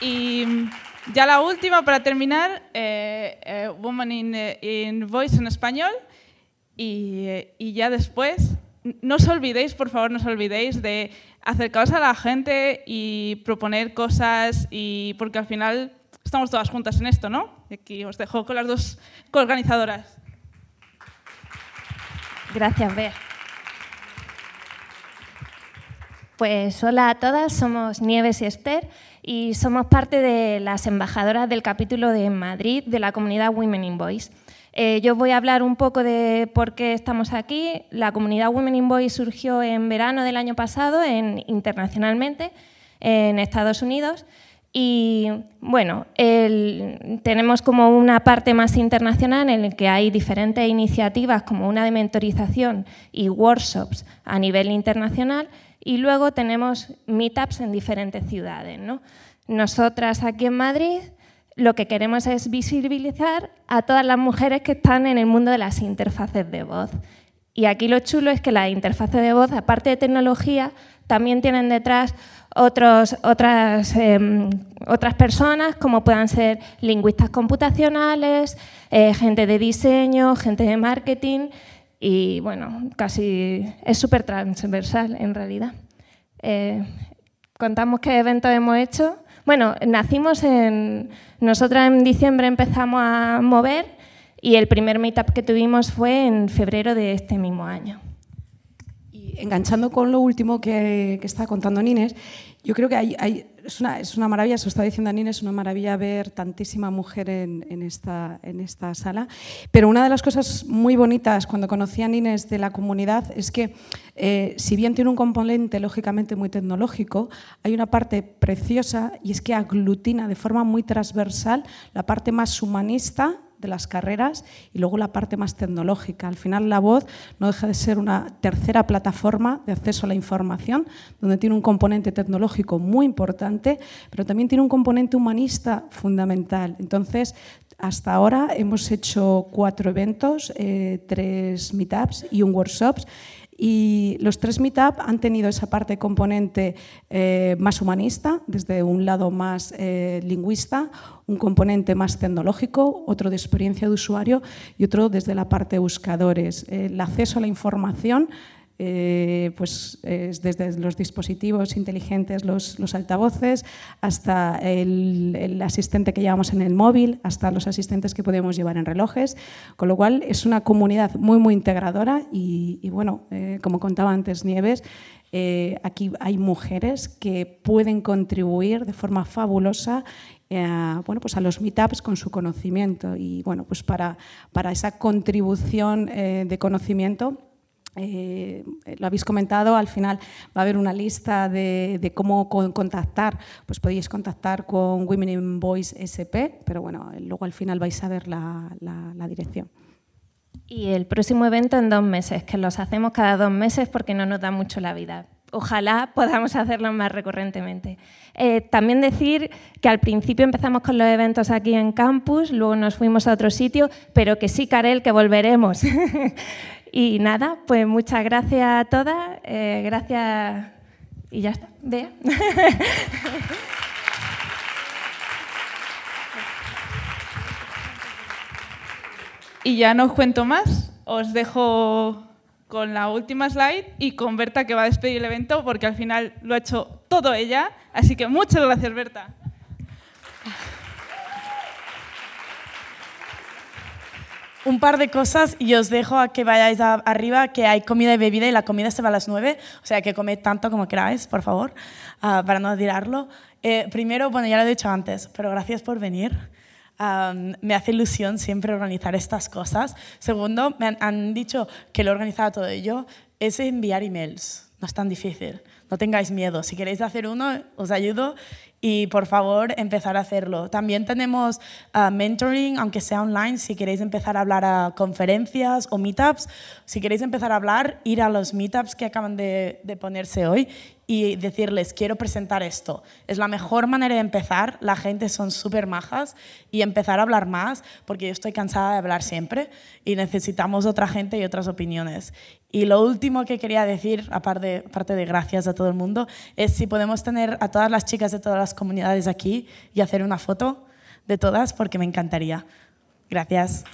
Y ya la última, para terminar, eh, eh, Woman in, Voice en español. Y ya después, no os olvidéis, por favor, no os olvidéis de acercaros a la gente y proponer cosas, y porque al final estamos todas juntas en esto, ¿no? Aquí os dejo con las dos coorganizadoras. Gracias, Bea. Pues hola a todas, somos Nieves y Esther y somos parte de las embajadoras del capítulo de Madrid de la comunidad Women in Voice. Eh, yo voy a hablar un poco de por qué estamos aquí. La comunidad Women in Voice surgió en verano del año pasado en, internacionalmente en Estados Unidos. Y bueno, tenemos como una parte más internacional en la que hay diferentes iniciativas como una de mentorización y workshops a nivel internacional y luego tenemos meetups en diferentes ciudades. ¿no? Nosotras aquí en Madrid lo que queremos es visibilizar a todas las mujeres que están en el mundo de las interfaces de voz. Y aquí lo chulo es que las interfaces de voz, aparte de tecnología, también tienen detrás otros, otras, em, otras personas, como puedan ser lingüistas computacionales, eh, gente de diseño, gente de marketing, y bueno, casi es súper transversal en realidad. Eh, contamos qué eventos hemos hecho. Bueno, nacimos en... Nosotras en diciembre empezamos a mover y el primer meetup que tuvimos fue en febrero de este mismo año. Enganchando con lo último que, que está contando Nines, yo creo que es, una, es, una, maravilla, se está diciendo Nina, es una maravilla ver tantísima mujer en, en, esta, en esta sala. Pero una de las cosas muy bonitas cuando conocí a Nines de la comunidad es que, eh, si bien tiene un componente lógicamente muy tecnológico, hay una parte preciosa y es que aglutina de forma muy transversal la parte más humanista de las carreras y luego la parte más tecnológica. Al final la voz no deja de ser una tercera plataforma de acceso a la información, donde tiene un componente tecnológico muy importante, pero también tiene un componente humanista fundamental. Entonces, hasta ahora hemos hecho cuatro eventos, eh, tres meetups y un workshops y los tres Meetup han tenido esa parte componente eh, más humanista, desde un lado más eh, lingüista, un componente más tecnológico, otro de experiencia de usuario y otro desde la parte buscadores. El acceso a la información eh, pues desde los dispositivos inteligentes, los, altavoces, hasta el, asistente que llevamos en el móvil, hasta los asistentes que podemos llevar en relojes, con lo cual es una comunidad muy, muy integradora y, bueno, eh, como contaba antes Nieves, eh, aquí hay mujeres que pueden contribuir de forma fabulosa bueno, pues a los meetups con su conocimiento. Y bueno, pues para, para esa contribución de conocimiento eh, lo habéis comentado, al final va a haber una lista de, cómo contactar, pues podéis contactar con Women in Voice SP, pero bueno, luego al final vais a ver la, dirección. Y el próximo evento en dos meses, que los hacemos cada dos meses porque no nos da mucho la vida. Ojalá podamos hacerlo más recurrentemente. Eh, también decir que al principio empezamos con los eventos aquí en campus, luego nos fuimos a otro sitio, pero que sí, Karel, que volveremos. y nada, pues muchas gracias a todas, eh, gracias y ya está. Vea. Y ya no os cuento más, os dejo con la última slide y con Berta que va a despedir el evento porque al final lo ha hecho todo ella. Así que muchas gracias, Berta. Un par de cosas y os dejo a que vayáis a- arriba, que hay comida y bebida y la comida se va a las 9, o sea que comed tanto como queráis, por favor, ah, para no tirarlo. Eh, primero, bueno, ya lo he dicho antes, pero gracias por venir. Me hace ilusión siempre organizar estas cosas. Segundo, me han, han dicho que lo he organizado todo ello, es enviar emails. No es tan difícil. No tengáis miedo. Si queréis hacer uno, os ayudo y por favor empezar a hacerlo. También tenemos ah, mentoring, aunque sea online, si queréis empezar a hablar a conferencias o meetups. Si queréis empezar a hablar, ir a los meetups que acaban de, de ponerse hoy y decirles, quiero presentar esto. Es la mejor manera de empezar, la gente son súper majas y empezar a hablar más, porque yo estoy cansada de hablar siempre y necesitamos otra gente y otras opiniones. Y lo último que quería decir, aparte, aparte de gracias a todo el mundo, es si podemos tener a todas las chicas de todas las comunidades aquí y hacer una foto de todas, porque me encantaría. Gracias.